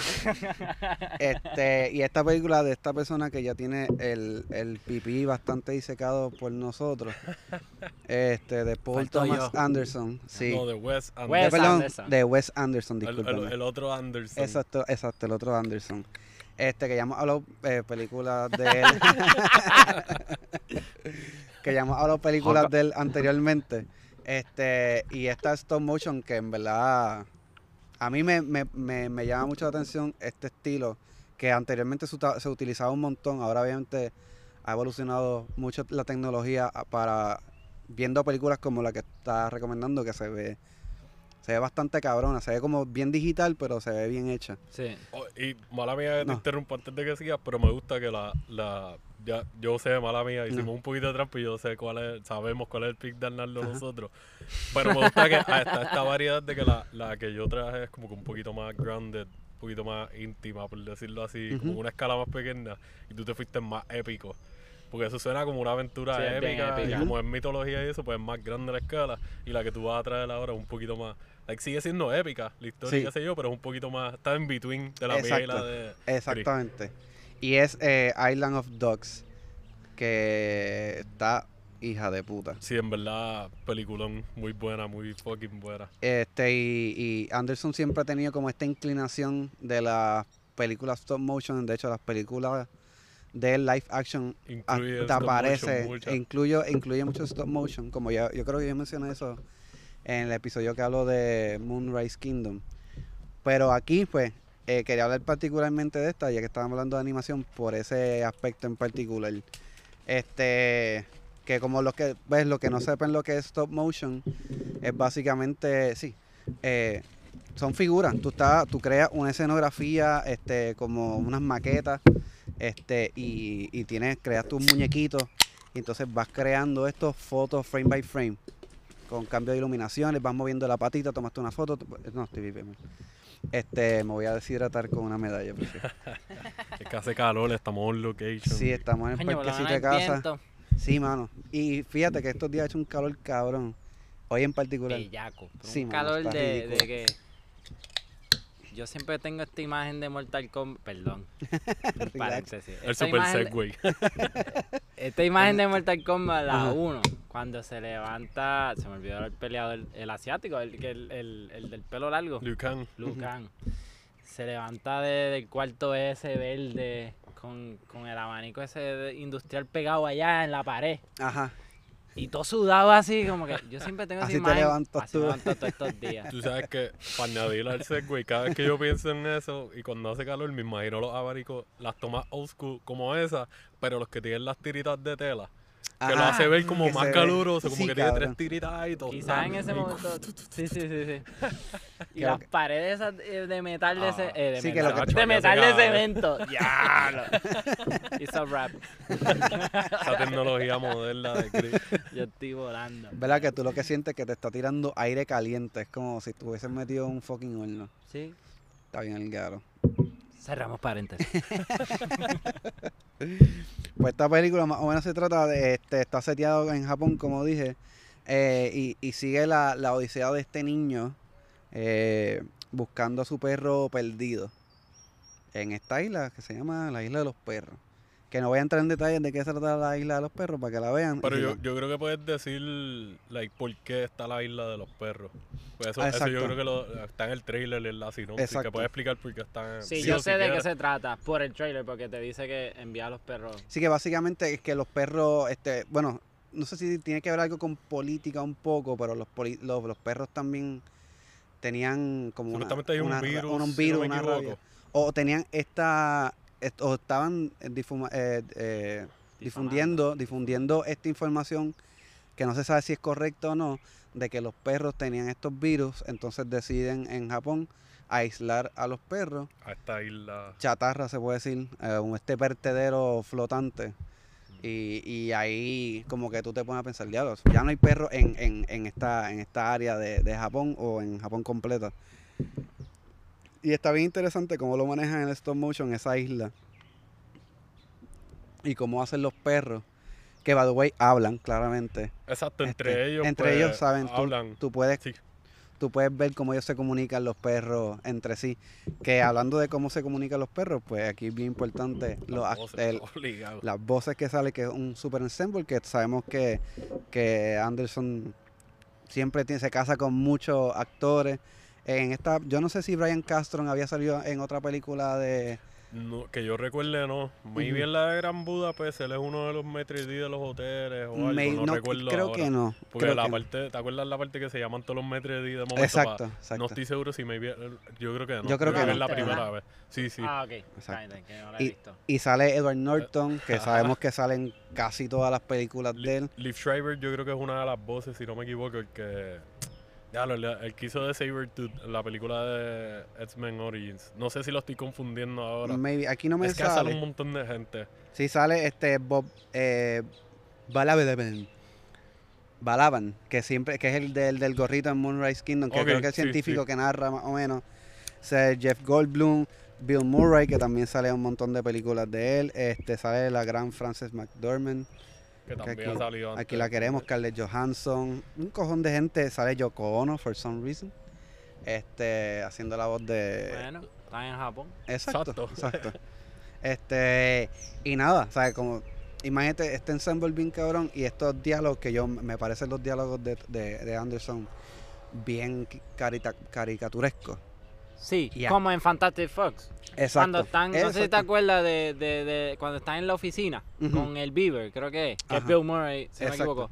Este, y esta película de esta persona que ya tiene el, el pipí bastante disecado por nosotros. Este, de Paul Thomas yo. Anderson. Sí. No, de Wes Anderson. Wes perdón, Anderson. de Wes Anderson, el, el- discúlpeme. el otro Anderson. Exacto, exacto, el otro Anderson. Este, que ya hemos hablado eh, películas de él. que ya hemos hablado películas de él anteriormente. Este, y esta stop motion que en verdad a mí me, me, me, me llama mucho la atención este estilo que anteriormente se, utilizaba un montón, ahora obviamente ha evolucionado mucho la tecnología para viendo películas como la que está recomendando que se ve se ve bastante cabrona, se ve como bien digital, pero se ve bien hecha. Sí. Oh, y mala mía que te No. interrumpo antes de que sigas, pero me gusta que la, la ya, yo sé, mala mía, hicimos No. un poquito de trampa y yo sé cuál es, sabemos cuál es el pick de Arnaldo Ajá. nosotros. Pero me gusta que está esta variedad de que la, la que yo traje es como que un poquito más grounded, un poquito más íntima, por decirlo así, como Ujú. una escala más pequeña, y tú te fuiste más épico. Porque eso suena como una aventura Sí, bien épica, y épica. como es mitología y eso, pues es más grande la escala, y la que tú vas a traer ahora es un poquito más... Like, sigue siendo épica la historia, Sí. qué sé yo, pero es un poquito más... Está en between de la mía y la Exacto. de... Exactamente. Y es eh, Island of Dogs, que está hija de puta. Sí, en verdad, peliculón muy buena, muy fucking buena. Este, y, y Anderson siempre ha tenido como esta inclinación de las películas stop motion. De hecho, las películas de live action Incluye te aparece, motion, incluyo, incluye mucho stop motion. Como ya, yo creo que yo mencioné eso en el episodio que hablo de Moonrise Kingdom. Pero aquí, pues, eh, quería hablar particularmente de esta, ya que estábamos hablando de animación, por ese aspecto en particular. Este, que como los que, ves, lo que no sepan lo que es stop motion, es básicamente, sí, eh, son figuras. Tú, estás, tú creas una escenografía, este, como unas maquetas, este, y, y tienes, creas tus muñequitos, y entonces vas creando estos fotos frame by frame, con cambio de iluminación, les vas moviendo la patita, tomaste una foto, no, estoy bien. Este, me voy a deshidratar con una medalla. prefiero. Es que hace calor, estamos on location. Sí, estamos en el parquecito de casa. viento. Sí, mano. Y fíjate que estos días ha hecho un calor cabrón. Hoy en particular. Bellaco. Sí, un mano, calor de, que. Yo siempre tengo esta imagen de Mortal Kombat. Perdón. Paréntesis. El Esta super imagen- segway. Esta imagen de Mortal Kombat, la Ajá. 1, cuando se levanta. Se me olvidó el peleador, el asiático, el, que- el, el, el del pelo largo. Liu Kang. Liu Ujú. Kang. Se levanta de- del cuarto ese verde con, con el abanico ese industrial pegado allá en la pared. Ajá. Y todo sudado así, como que yo siempre tengo esa Así te imagen. levantas así tú. me levanto todos estos días. Tú sabes que para añadir al segway, cada vez que yo pienso en eso y cuando hace calor, me imagino los abanicos, las tomas old school como esas, pero los que tienen las tiritas de tela. Que lo hace ver como Que más caluroso, como sí, que tiene tres tiritas y todo. Quizás en ese momento. Sí, sí, sí, sí. Y las que- paredes esas eh, de metal de, Ah, ese, eh, de, sí, que metal, lo que- de metal de cemento. ¡Diablo! Hizo rap. Esa tecnología moderna de Chris. Yo estoy volando. ¿Verdad que tú lo que sientes es que te está tirando aire caliente? Es como si estuvieses metido en un fucking horno. Sí. Está bien el garo. Cerramos paréntesis. Pues esta película más o menos se trata de, este, está seteado en Japón, como dije, eh, y, sigue la, la odisea de este niño eh, buscando a su perro perdido en esta isla que se llama la isla de los perros. Que no voy a entrar en detalles de qué se trata la isla de los perros para que la vean. Pero yo, yo creo que puedes decir, like, por qué está la isla de los perros. Pues eso, eso yo creo que lo, está en el trailer, en la sinopsis, Exacto. que puedes explicar por qué está Sí, sí, yo sé si de qué se trata por el trailer, porque te dice que envía a los perros. Sí que básicamente es que los perros, este, bueno, no sé si tiene que ver algo con política un poco, pero los, poli- los, los perros también tenían como una, hay un una virus, un si no virus, me una equivoco. rabia. O tenían esta, est- o estaban eh, difuma- eh, eh, difundiendo, difundiendo esta información que no se sabe si es correcta o no, de que los perros tenían estos virus, entonces deciden en Japón aislar a los perros A esta isla. chatarra, se puede decir, eh, un este vertedero flotante. Y, y ahí como que tú te pones a pensar, diablos, ya no hay perros en, en, en, esta, en esta área de, de Japón o en Japón completa. Y está bien interesante cómo lo manejan en el stop motion esa isla. Y cómo hacen los perros. Que, by the way, hablan claramente. Exacto, entre Este, ellos. entre pues, ellos saben, Hablan. Tú puedes Sí. tú puedes ver cómo ellos se comunican los perros entre sí. Que hablando de cómo se comunican los perros, pues aquí es bien importante Las voces, el- obligado. las voces que sale, que es un super ensemble, que sabemos que, que Anderson siempre tiene, se casa con muchos actores. En esta, yo no sé si Brian Castron había salido en otra película de No, que yo recuerde, no. Muy Ujú. bien la de Gran Budapest, él es uno de los d' de los hoteles o algo, May- no, no, recuerdo creo ahora. que no. Porque creo la que no. parte, ¿te acuerdas la parte que se llaman todos los d' de momento? Exacto, pa- exacto. No estoy seguro si maybe, yo creo que no. Yo creo que es no. la ¿Viste, primera verdad? vez. Sí, sí. Ah, ok. Exacto. Fine, que no la he Y- visto. Y sale Edward Norton, que sabemos que salen casi todas las películas de él. Liv Schreiber yo creo que es una de las voces, si no me equivoco, el que... Ya, el, el que hizo de Sabertooth en la película de X-Men Origins. No sé si lo estoy confundiendo ahora. Maybe, aquí no me es que sale sale. un montón de gente. Sí, sale este Bob eh, Balaban. Balaban, que siempre, que es el del, del gorrito en Moonrise Kingdom, que creo que es el sí, científico sí. que narra más o menos. Sale Jeff Goldblum, Bill Murray, que también sale en un montón de películas de él. Este sale la gran Frances McDormand. Que que también aquí, ha salido antes. aquí la queremos, Scarlett Johansson. Un cojón de gente. Sale Yoko Ono, for some reason. Este, haciendo la voz de. Bueno, están en Japón. Exacto, Exacto. exacto. Este, y nada, ¿sabes? Como imagínate este ensemble bien cabrón y estos diálogos que yo me parecen los diálogos de, de, de Anderson bien carita- caricaturescos. Sí, como en Fantastic Fox. Exacto. Cuando están, no sé si te acuerdas de, de, de cuando están en la oficina con el Beaver, creo que es, que es. Bill Murray, si no me equivoco.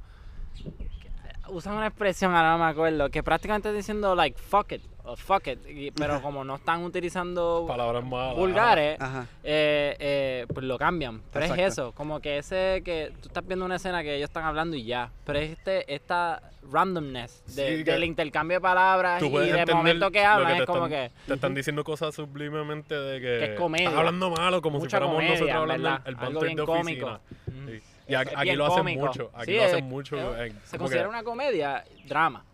Que- Usan una expresión, ahora no me acuerdo, que prácticamente está diciendo like fuck it, o fuck it, y- pero como no están utilizando Palabras malas. vulgares, Ajá. eh, eh, pues lo cambian. Pero Exacto. es eso, como que ese que tú estás viendo una escena que ellos están hablando y ya. Pero es este, esta randomness de- Sí, que del intercambio de palabras y puedes de entender momento que hablan, te es como están- que. Te están diciendo cosas sublimemente de que. Que es comedia. Estás hablando malo, como si Mucha fuéramos comedia, nosotros hablando verdad. el Algo banter bien de cómico. oficina. Sí. Y aquí, aquí lo hacen cómico. mucho. Aquí Sí, lo hacen es- mucho. es- en- Se considera que- una comedia, drama,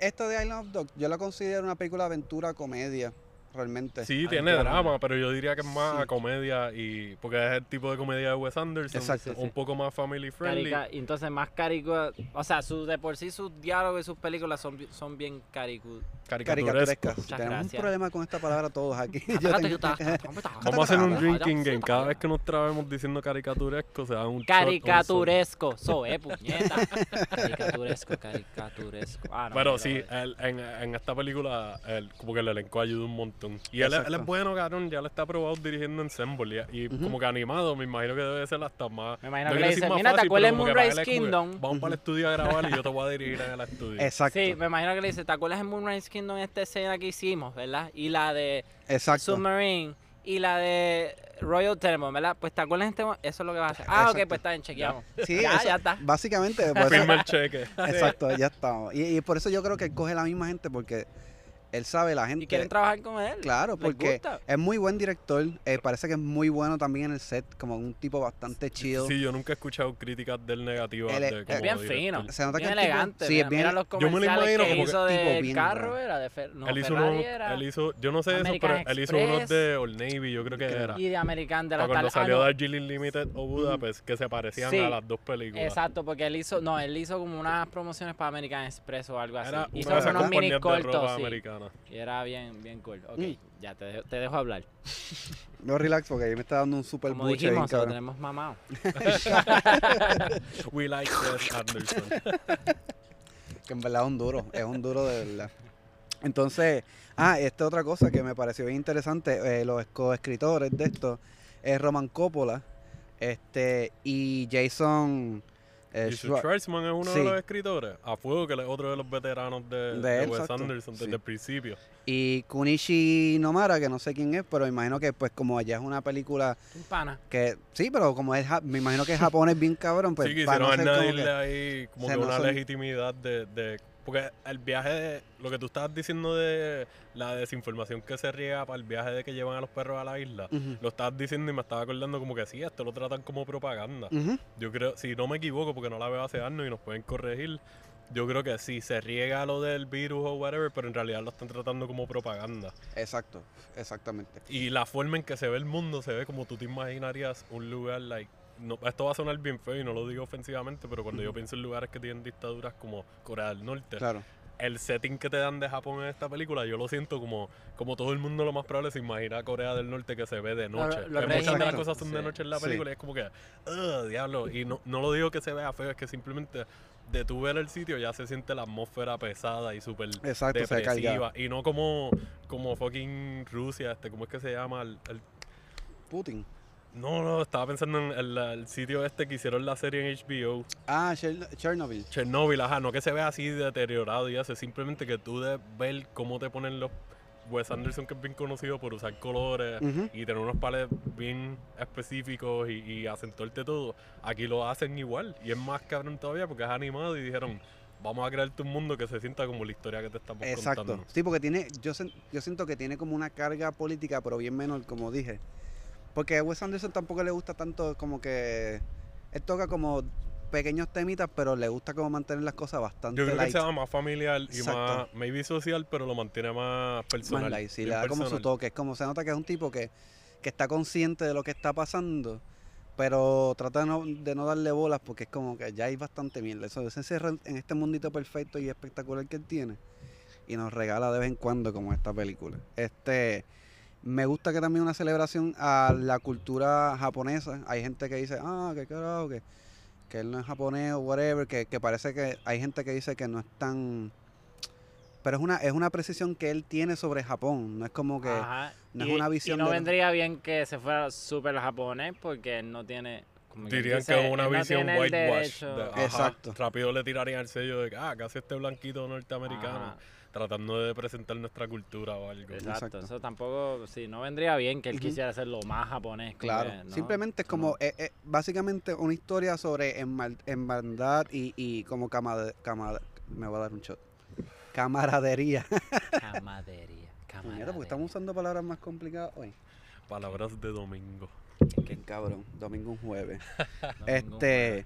Esto de Island of Dogs, yo la considero una película aventura comedia, realmente. Sí, tiene drama, pero yo diría que es más Sí. comedia y porque es el tipo de comedia de Wes Anderson, Exacto. un poco más family friendly. Carica- y entonces más carico, o sea, su, de por sí sus diálogos y sus películas son, son bien caricu. Caricaturescas. Muchas Tenemos gracias. un problema con esta palabra todos aquí. Yo tengo- Vamos a hacer un drinking game. Cada vez que nos trabemos diciendo caricaturesco, se da un Caricaturesco, so, eh, puñeta. Caricaturesco, caricaturesco. Ah, no, Pero sí, él- en, en esta película, él, como que el elenco ayuda un montón. Y él, es- él es bueno, cabrón, ya le está probado dirigiendo Ensemble. Y, y como que animado, me imagino que debe ser hasta más. Me imagino no que le decir dice, más "Mira, ¿te fácil, acuerdas en Moonrise Kingdom?" Vamos para el estudio a grabar y yo te voy a dirigir en el estudio. Exacto. Sí, me imagino que le dice, ¿te acuerdas en Moonrise Kingdom esta escena que hicimos, verdad? Y la de Exacto. Submarine y la de Royal Tenenbaum, ¿verdad? Pues te acuerdas en este eso es lo que vas a hacer. Ah, ok, Exacto. pues está bien, chequeamos. Sí, ya, eso- ya está. Básicamente, Firma el cheque. exacto, ya estamos. Y, y por eso yo creo que él coge la misma gente porque él sabe la gente. Y quieren trabajar con él. Claro, Les porque gusta. es muy buen director. eh, parece que es muy bueno también en el set, como un tipo bastante chido. Sí, yo nunca he escuchado críticas del negativo. Él es- de es Es bien director. fino. Se nota que bien tipo- elegante. sí, mira, es bien- mira los Yo me lo imagino que como que- hizo tipo del bien carro, raro. era de Fer- no, él, hizo Ferrari unos, era. él hizo, yo no sé eso, pero American él hizo unos de Old Navy, yo creo que era. Y de American de la cuando tal- ah, salió no, Darjeeling Limited o Budapest, que se parecían Sí. a las dos películas. Exacto, porque él hizo, no, él hizo como unas promociones para American Express o algo así. Era hizo unos mini cortos, sí. Y era bien, bien cool. Ok, Mm. ya te dejo, te dejo hablar. No relax porque ahí me está dando un super Como buche bien dijimos, lo tenemos mamado. We like Wes Anderson. Que en verdad es un duro, es un duro de verdad. Entonces, ah, esta otra cosa que me pareció bien interesante, eh, los coescritores de esto es Roman Coppola, este, y Jason eh, Schwartzman es uno Sí. de los escritores. A fuego, que es otro de los veteranos de, De de él, Wes exacto. Anderson desde Sí. el principio. y Kunishi Nomara, que no sé quién es, pero me imagino que pues como allá es una película Un pana. que, sí, pero como es, me imagino que Japón es bien cabrón, pues sí, para quisieron no ser como añadirle que- ahí como que no una son- legitimidad de, de- Porque el viaje, de, lo que tú estabas diciendo de la desinformación que se riega para el viaje de que llevan a los perros a la isla, lo estabas diciendo y me estaba acordando como que sí, esto lo tratan como propaganda. Yo creo, si no me equivoco, porque no la veo hace años y nos pueden corregir, yo creo que sí, se riega lo del virus o whatever, pero en realidad lo están tratando como propaganda. Exacto, exactamente. Y la forma en que se ve el mundo se ve como tú te imaginarías un lugar, like, no, esto va a sonar bien feo y no lo digo ofensivamente, pero cuando yo pienso en lugares que tienen dictaduras como Corea del Norte, Claro. el setting que te dan de Japón en esta película, yo lo siento como, como todo el mundo lo más probable se imagina Corea del Norte que se ve de noche. Que muchas de las cosas son de noche en la Sí. película y es como que, ugh, diablo. Y no, no lo digo que se vea feo, es que simplemente de tú ver el sitio ya se siente la atmósfera pesada y súper Exacto, se carga. depresiva. Y no como, como fucking Rusia, este, ¿cómo es que se llama? El, el- Putin. No, no, estaba pensando en el, el sitio este que hicieron la serie en HBO. Ah, Chern- Chernobyl. Chernobyl, ajá, no que se vea así deteriorado y eso, es simplemente que tú de ver cómo te ponen los Wes Anderson que es bien conocido por usar colores y tener unos palets bien específicos y, y acentuarte todo, aquí lo hacen igual y es más cabrón todavía porque es animado y dijeron, vamos a crearte un mundo que se sienta como la historia que te estamos Exacto. contando. Sí, porque tiene, yo, yo siento que tiene como una carga política, pero bien menor, como dije. Porque a Wes Anderson tampoco le gusta tanto como que... Él toca como pequeños temitas, pero le gusta como mantener las cosas bastante Yo creo que light. sea más familiar y Exacto. más, maybe social, pero lo mantiene más personal. más light, sí, le da como su toque. Es como se nota que es un tipo que, que está consciente de lo que está pasando, pero trata de no, de no darle bolas porque es como que ya hay bastante mierda. Eso se encierra en este mundito perfecto y espectacular que él tiene y nos regala de vez en cuando como esta película. Este Me gusta que también una celebración a la cultura japonesa. Hay gente que dice, ah, qué carajo, que, que él no es japonés o whatever, que, que parece que hay gente que dice que no es tan... Pero es una, es una precisión que él tiene sobre Japón. No es como que... Ajá. no es Y- una visión Y no de- vendría bien que se fuera súper japonés porque él no tiene. como Dirían que es una él no visión el whitewash. Exacto. Rápido le tirarían el sello de que, ah, casi este blanquito norteamericano. Ajá. Tratando de presentar nuestra cultura o algo. Exacto. Exacto. Eso tampoco. Sí, no vendría bien que él quisiera ser lo más japonés. Claro, que, no, simplemente es como, no. eh, eh, básicamente una historia sobre hermandad y, y como camada, camada, me voy a dar un shot, camaradería. Camadería. Puñeta, porque camaradería. estamos usando palabras más complicadas hoy. Palabras de domingo. Qué cabrón, domingo un jueves. Domingo, este,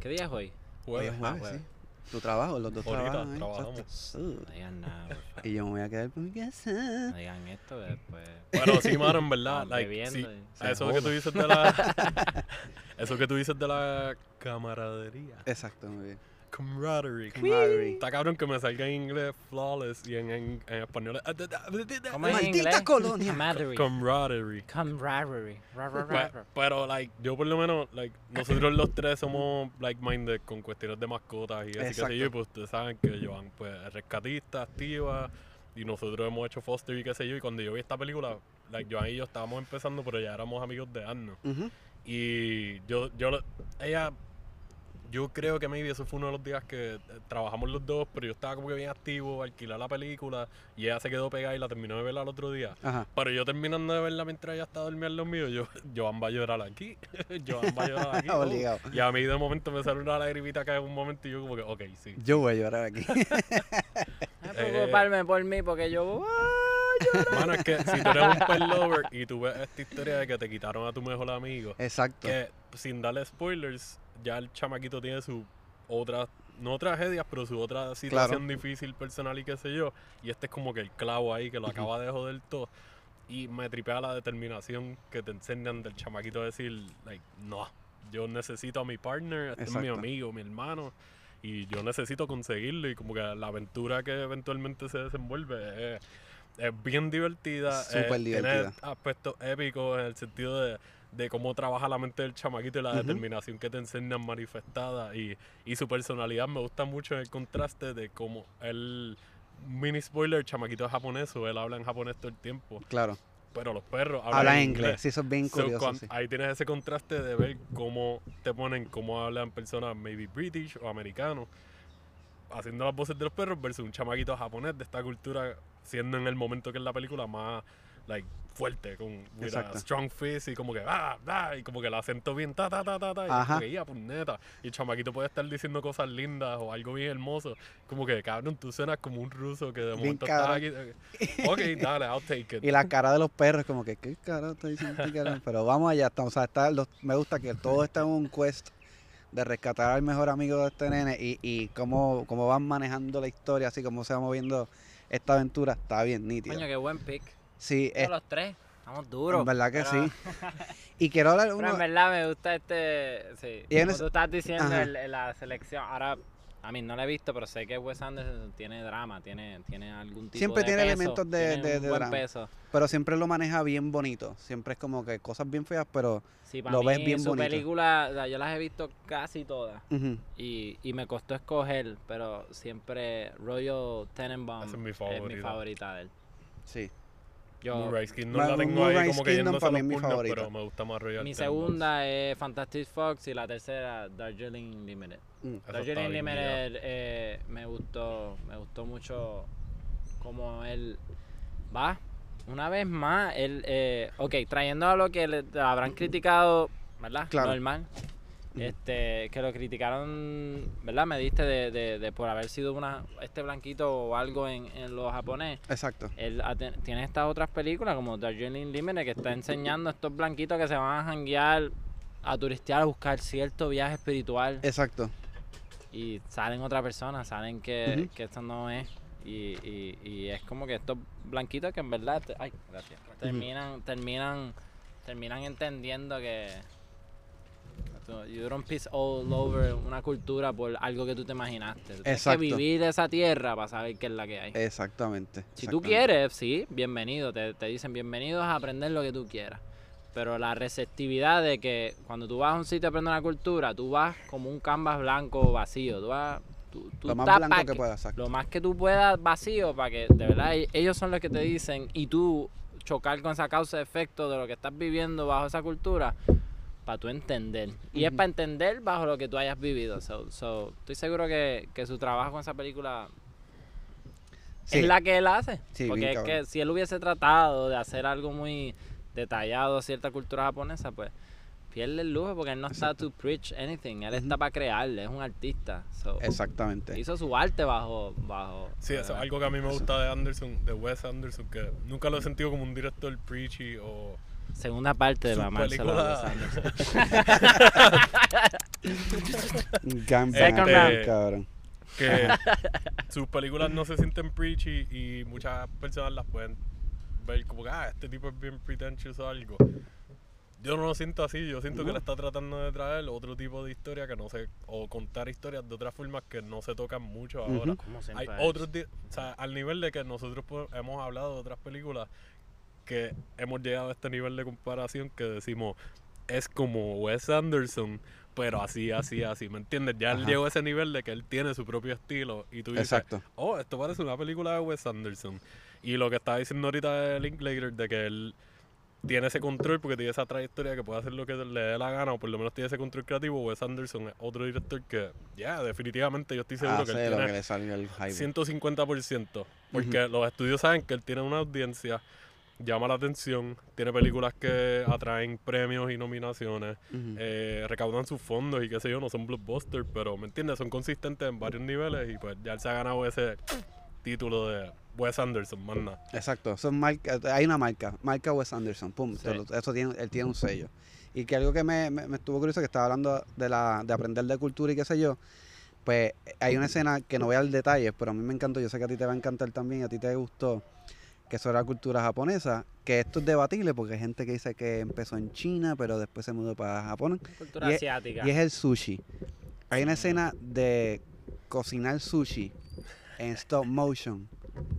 ¿Qué día es hoy? hoy es Jueves. jueves, jueves. sí. Tu trabajo, los dos Ahorita trabajan, ¿eh? trabajamos. Exacto. No digan nada, por favor. Y yo me voy a quedar por mi casa. No digan esto que después. Bueno, sí, mano, en verdad. Estamos like, bebiendo sí, y se eso que tú dices de la. eso que tú dices de la camaradería. Exacto, muy bien. Camaraderie. Camaraderie. Está cabrón que me salga en inglés flawless y en, en, en español. ¿Cómo es en Maldita inglés? colonia. Camaraderie. Camaraderie. Camaraderie. Ra, ra, ra, Pe- ra. Pero, like, yo por lo menos, like, nosotros los tres somos like-minded con cuestiones de mascotas y así que Exacto. sé yo. Y pues ustedes saben que Joan, pues, es rescatista, activa. Y nosotros hemos hecho foster y qué sé yo. Y cuando yo vi esta película, like, Joan y yo estábamos empezando, pero ya éramos amigos de años. Ujú. Y yo, yo, lo- ella, yo creo que maybe eso fue uno de los días que eh, trabajamos los dos, pero yo estaba como que bien activo, alquilar la película, y ella se quedó pegada y la terminó de verla al otro día. Ajá. Pero yo terminando de verla mientras ella estaba durmiendo en los míos, yo, Joan va a llorar aquí, Joan va a llorar aquí. oh. Obligado. Y a mí de momento me sale una lagrimita acá en un momento y yo como que, ok, sí. Yo voy a llorar aquí. No que preocuparme por mí porque yo. Mano, es que si tú eres un pet lover y tú ves esta historia de que te quitaron a tu mejor amigo, Exacto. que sin darle spoilers, ya el chamaquito tiene su otra, no tragedias, pero su otra situación difícil personal y qué sé yo. Y este es como que el clavo ahí que lo acaba de joder todo. Y me tripea la determinación que te enseñan del chamaquito a decir, like, no, yo necesito a mi partner, este es mi amigo, mi hermano. Y yo necesito conseguirlo y como que la aventura que eventualmente se desenvuelve es, es bien divertida. Súper divertida. Tiene aspectos épicos en el sentido de, de cómo trabaja la mente del chamaquito y la determinación que te enseñan manifestada. Y, y su personalidad me gusta mucho el contraste de cómo él, mini spoiler, el chamaquito es japonés o él habla en japonés todo el tiempo. Claro. Pero los perros hablan Habla inglés. Sí, eso es bien So, curioso. cuan- sí. Ahí tienes ese contraste de ver cómo te ponen, cómo hablan personas maybe British o americanos, haciendo las voces de los perros versus un chamaquito japonés de esta cultura, siendo en el momento que es la película más like fuerte, con with a strong face y como que ah, ah, y como que el acento bien ta ta ta ta ta y Ajá. como que ya puñeta y el chamaquito puede estar diciendo cosas lindas o algo bien hermoso, como que cabrón tú suenas como un ruso que de Bien momento estás cabrón. aquí, ok, dale, I'll take it. Y la cara de los perros, como que, ¿qué carajo está diciendo este carajo? Pero vamos allá, estamos, o sea, está, los- me gusta que todo está en un quest de rescatar al mejor amigo de este nene y, y cómo, cómo van manejando la historia, así como se va moviendo esta aventura, está bien nítido. Coño, qué buen pick. Sí, es, los tres. Estamos duros. en verdad que pero- sí. Y quiero hablar Pero uno, en verdad me gusta este. Sí. Como tú estás diciendo, el- el- la selección. Ahora, a mí no la he visto, pero sé que Wes Anderson tiene drama, tiene, tiene algún tipo Siempre de tiene peso, elementos de- tiene de- un de buen drama. peso. pero siempre lo maneja bien bonito. Siempre es como que cosas bien feas, pero Sí, para Lo mí, ves bien su bonito. película, o sea, yo las he visto casi todas. Y, y me costó escoger, pero siempre Royal Tenenbaum es mi es mi favorita. favorita de él. sí. Yo, Moonrise Kingdom la tengo Moonrise ahí como que Kingdom yéndose para a mí los es mi puños, favorita. pero me gusta más Royal mi Tenenbaums. segunda es Fantastic Fox y la tercera Darjeeling Limited. Mm. Está Darjeeling bien Limited eh, me gustó, me gustó mucho como él va. Una vez más, él, eh, ok, trayendo a lo que le habrán criticado, ¿verdad? Claro. Normal. Este, que lo criticaron, ¿verdad? Me diste de, de, de por haber sido una, este blanquito o algo en, en lo japonés. Exacto. Él tiene estas otras películas como Darjeeling Limited que está enseñando a estos blanquitos que se van a janguear, a turistear, a buscar cierto viaje espiritual Exacto. y salen otra persona, salen que, esto no es. Y, y, y es como que estos blanquitos que en verdad ay, gracias, terminan, terminan, terminan entendiendo que So, you don't piss all over una cultura por algo que tú te imaginaste. Tú tienes Exacto. que vivir esa tierra para saber qué es la que hay. Exactamente. Si tú exactamente. quieres, sí, bienvenido. Te, te dicen bienvenidos a aprender lo que tú quieras. Pero la receptividad de que cuando tú vas a un sitio a aprender una cultura, tú vas como un canvas blanco vacío. Tú vas. Tú, tú Lo más blanco que puedas, exacto. Lo más que tú puedas vacío para que de verdad e- ellos son los que te dicen y tú chocar con esa causa de efecto de lo que estás viviendo bajo esa cultura para tú entender. Y es para entender bajo lo que tú hayas vivido. So, so, estoy seguro que, que su trabajo con esa película Sí. es la que él hace. Sí, Porque es que si él hubiese tratado de hacer algo muy detallado a cierta cultura japonesa, pues pierde el lujo porque él no está to preach anything. Él está para crearle, es un artista. So, Exactamente. hizo su arte bajo... bajo Sí, eso es algo que a mí me gusta de Anderson, de Wes Anderson, que nunca lo he sentido como un director preachy o... Segunda parte de a película- Wes Anderson. Gan- Second gan- round. cabrón. que sus películas no se sienten preachy y muchas personas las pueden ver como que, ah, este tipo es bien pretentious o algo. Yo no lo siento así, yo siento que le está tratando de traer otro tipo de historia que no sé, o contar historias de otras formas que no se tocan mucho ahora. Hay otros, di- o sea, al nivel de que nosotros hemos hablado de otras películas que hemos llegado a este nivel de comparación que decimos es como Wes Anderson, pero así, así, así, ¿me entiendes? Ya él llegó a ese nivel de que él tiene su propio estilo y tú dices, Exacto. oh, esto parece una película de Wes Anderson. Y lo que estaba diciendo ahorita de Linklater, de que él tiene ese control porque tiene esa trayectoria que puede hacer lo que le dé la gana o por lo menos tiene ese control creativo, Wes Anderson es otro director que, ya, definitivamente yo estoy seguro que él tiene que le salió el hype. 150%. Porque los estudios saben que él tiene una audiencia, llama la atención, tiene películas que atraen premios y nominaciones, eh, recaudan sus fondos y qué sé yo, no son blockbusters, pero ¿me entiendes? Son consistentes en varios niveles y pues ya él se ha ganado ese título de Wes Anderson, más nada. Exacto, es marca, hay una marca, marca Wes Anderson, pum, Sí. eso tiene, él tiene un sello. Y que algo que me, me- me estuvo curioso, que estaba hablando de, la, de aprender de cultura y qué sé yo, pues hay una escena que no voy a dar detalles, pero a mí me encantó, yo sé que a ti te va a encantar también, a ti te gustó, que eso era cultura japonesa, que esto es debatible porque hay gente que dice que empezó en China, pero después se mudó para Japón, Cultura y es- asiática. y es el sushi. Hay una escena de cocinar sushi en stop motion,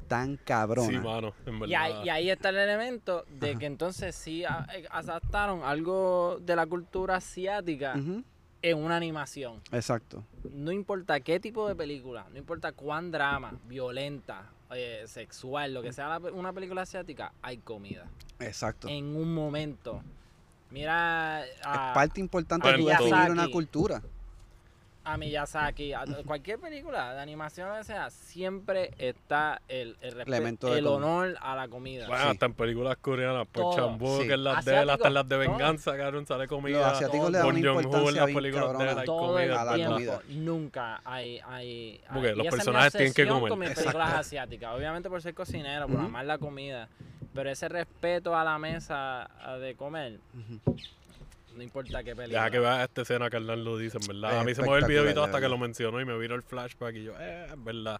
tan cabrona. Sí, mano, en Y verdad. ahí, y ahí está el elemento de Ajá. que entonces sí a- eh, adaptaron algo de la cultura asiática en una animación. Exacto. No importa qué tipo de película, no importa cuán drama, violenta, eh, sexual, lo que sea la pe- una película asiática, hay comida. Exacto. En un momento. Mira es a, parte importante de una cultura. A Miyazaki, a cualquier película de animación, o sea, siempre está el, el, respeto, el honor a la comida. Bueno, Sí. hasta en películas coreanas, por Todo. Chambo, Sí. que es las de él, hasta en las de venganza, cabrón, sale Los comida. asiáticos le dan una importancia las bien películas de él todo comida. a la tiempo, comida. nunca hay, hay, Porque hay- los y es mi personajes tienen que comer. con mis Exacto. películas asiáticas, obviamente por ser cocinero, por Ujú. amar la comida, pero ese respeto a la mesa de comer, Ujú. No importa qué película. Deja que veas esta escena que Hernán lo dice, en verdad. Es A mí se me ve el espectacular, videito de hasta que lo mencionó y me vino el flashback y yo, eh, en verdad.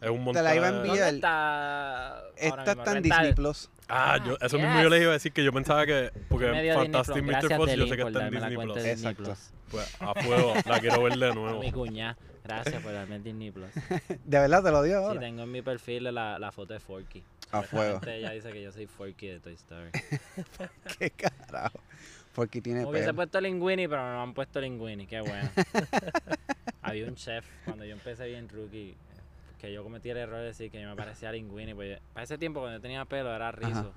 Es un Te montón. la iba a ¿Dónde enviar. está Esta mismo? está en. Disney Plus. Ah, Ah, yo, eso yes. mismo yo les iba a decir que yo pensaba que. Porque Medio Fantastic. Mr. Fox yo sé que está en Disney Plus. Disney Exacto. Plus. Pues a fuego, la quiero ver de A nuevo. mi cuñada, gracias por darme el Disney Plus. De verdad te lo dio Sí, ahora. tengo en mi perfil la, la foto de Forky. A fuego. Ella dice que yo soy Forky de Toy Story. Qué carajo. Porque tiene Me hubiese pelo. puesto Linguini, pero no han puesto Linguini, qué bueno. Había un chef cuando yo empecé bien rookie que yo cometí el error de decir que yo me parecía a Linguini. Pues yo- para ese tiempo, cuando yo tenía pelo, era rizo.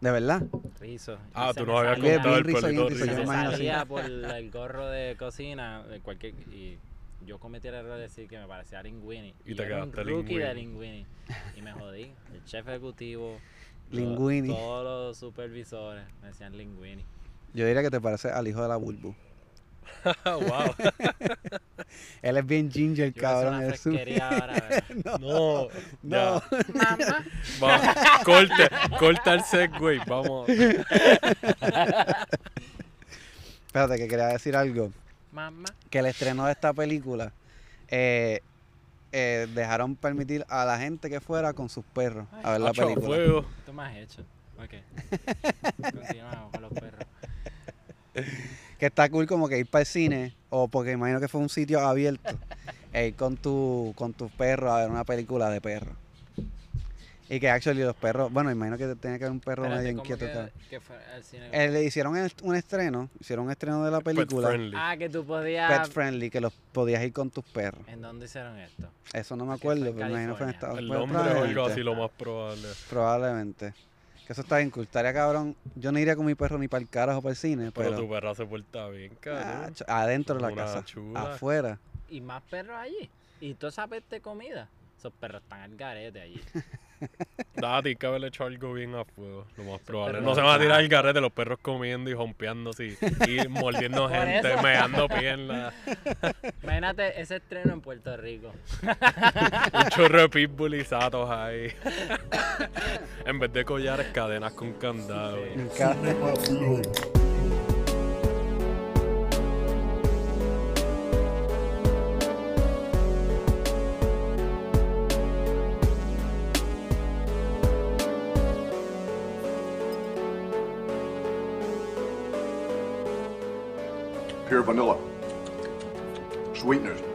De verdad. Rizo. Y Ah, tú nos habías contado el rizo, pelito rizo, yo salía por el gorro de cocina, de cualquier. Y yo cometí el error de decir que me parecía a Linguini. Y te era un quedaste rookie de Linguini. Y me jodí. El chef ejecutivo. Linguini. Todos los supervisores me decían Linguini. Yo diría que te parece al hijo de la Bulbu. wow. Él es bien ginger, Yo cabrón. una es. No, No. ya. Mamá. Va, corte, corta el segway, vamos. Espérate, que quería decir algo. Mamá. Que el estreno de esta película eh, eh, dejaron permitir a la gente que fuera con sus perros a ver la película. fuego. Tú me has hecho. Ok. Continuamos con los perros. que está cool como que ir para el cine, o porque imagino que fue un sitio abierto, e ir con tu, con tus perros a ver una película de perros. Y que actually los perros, bueno, imagino que tenía que haber un perro Espérate, medio ¿cómo inquieto. que- tal. que fue al cine? Eh, le hicieron el- un estreno, hicieron un estreno de la Pet película, friendly. Ah, que tú podías... pet friendly, que los podías ir con tus perros. ¿En dónde hicieron esto? Eso no me acuerdo, pero me imagino que fue en Estados. En pues, Londres o algo probablemente. así, lo más probable. Probablemente. Que eso está bien cool. Estaría cabrón. Yo no iría con mi perro ni para el carajo para el cine, Pero, pero, tu perra se porta bien, cabrón. adentro de la casa. chula. Afuera. Y más perros allí. Y toda esa peste de comida. Esos perros están al garete allí. Nada, tienes que haberle hecho algo bien a fuego, lo más probable. No se van a tirar el garrete, los perros comiendo y rompeando así, y mordiendo gente, eso. meando piernas. Imagínate ese estreno en Puerto Rico. Un chorro de pitbull y satos ahí. en vez de collares, cadenas con candado. Sí. Vanilla. Sweeteners.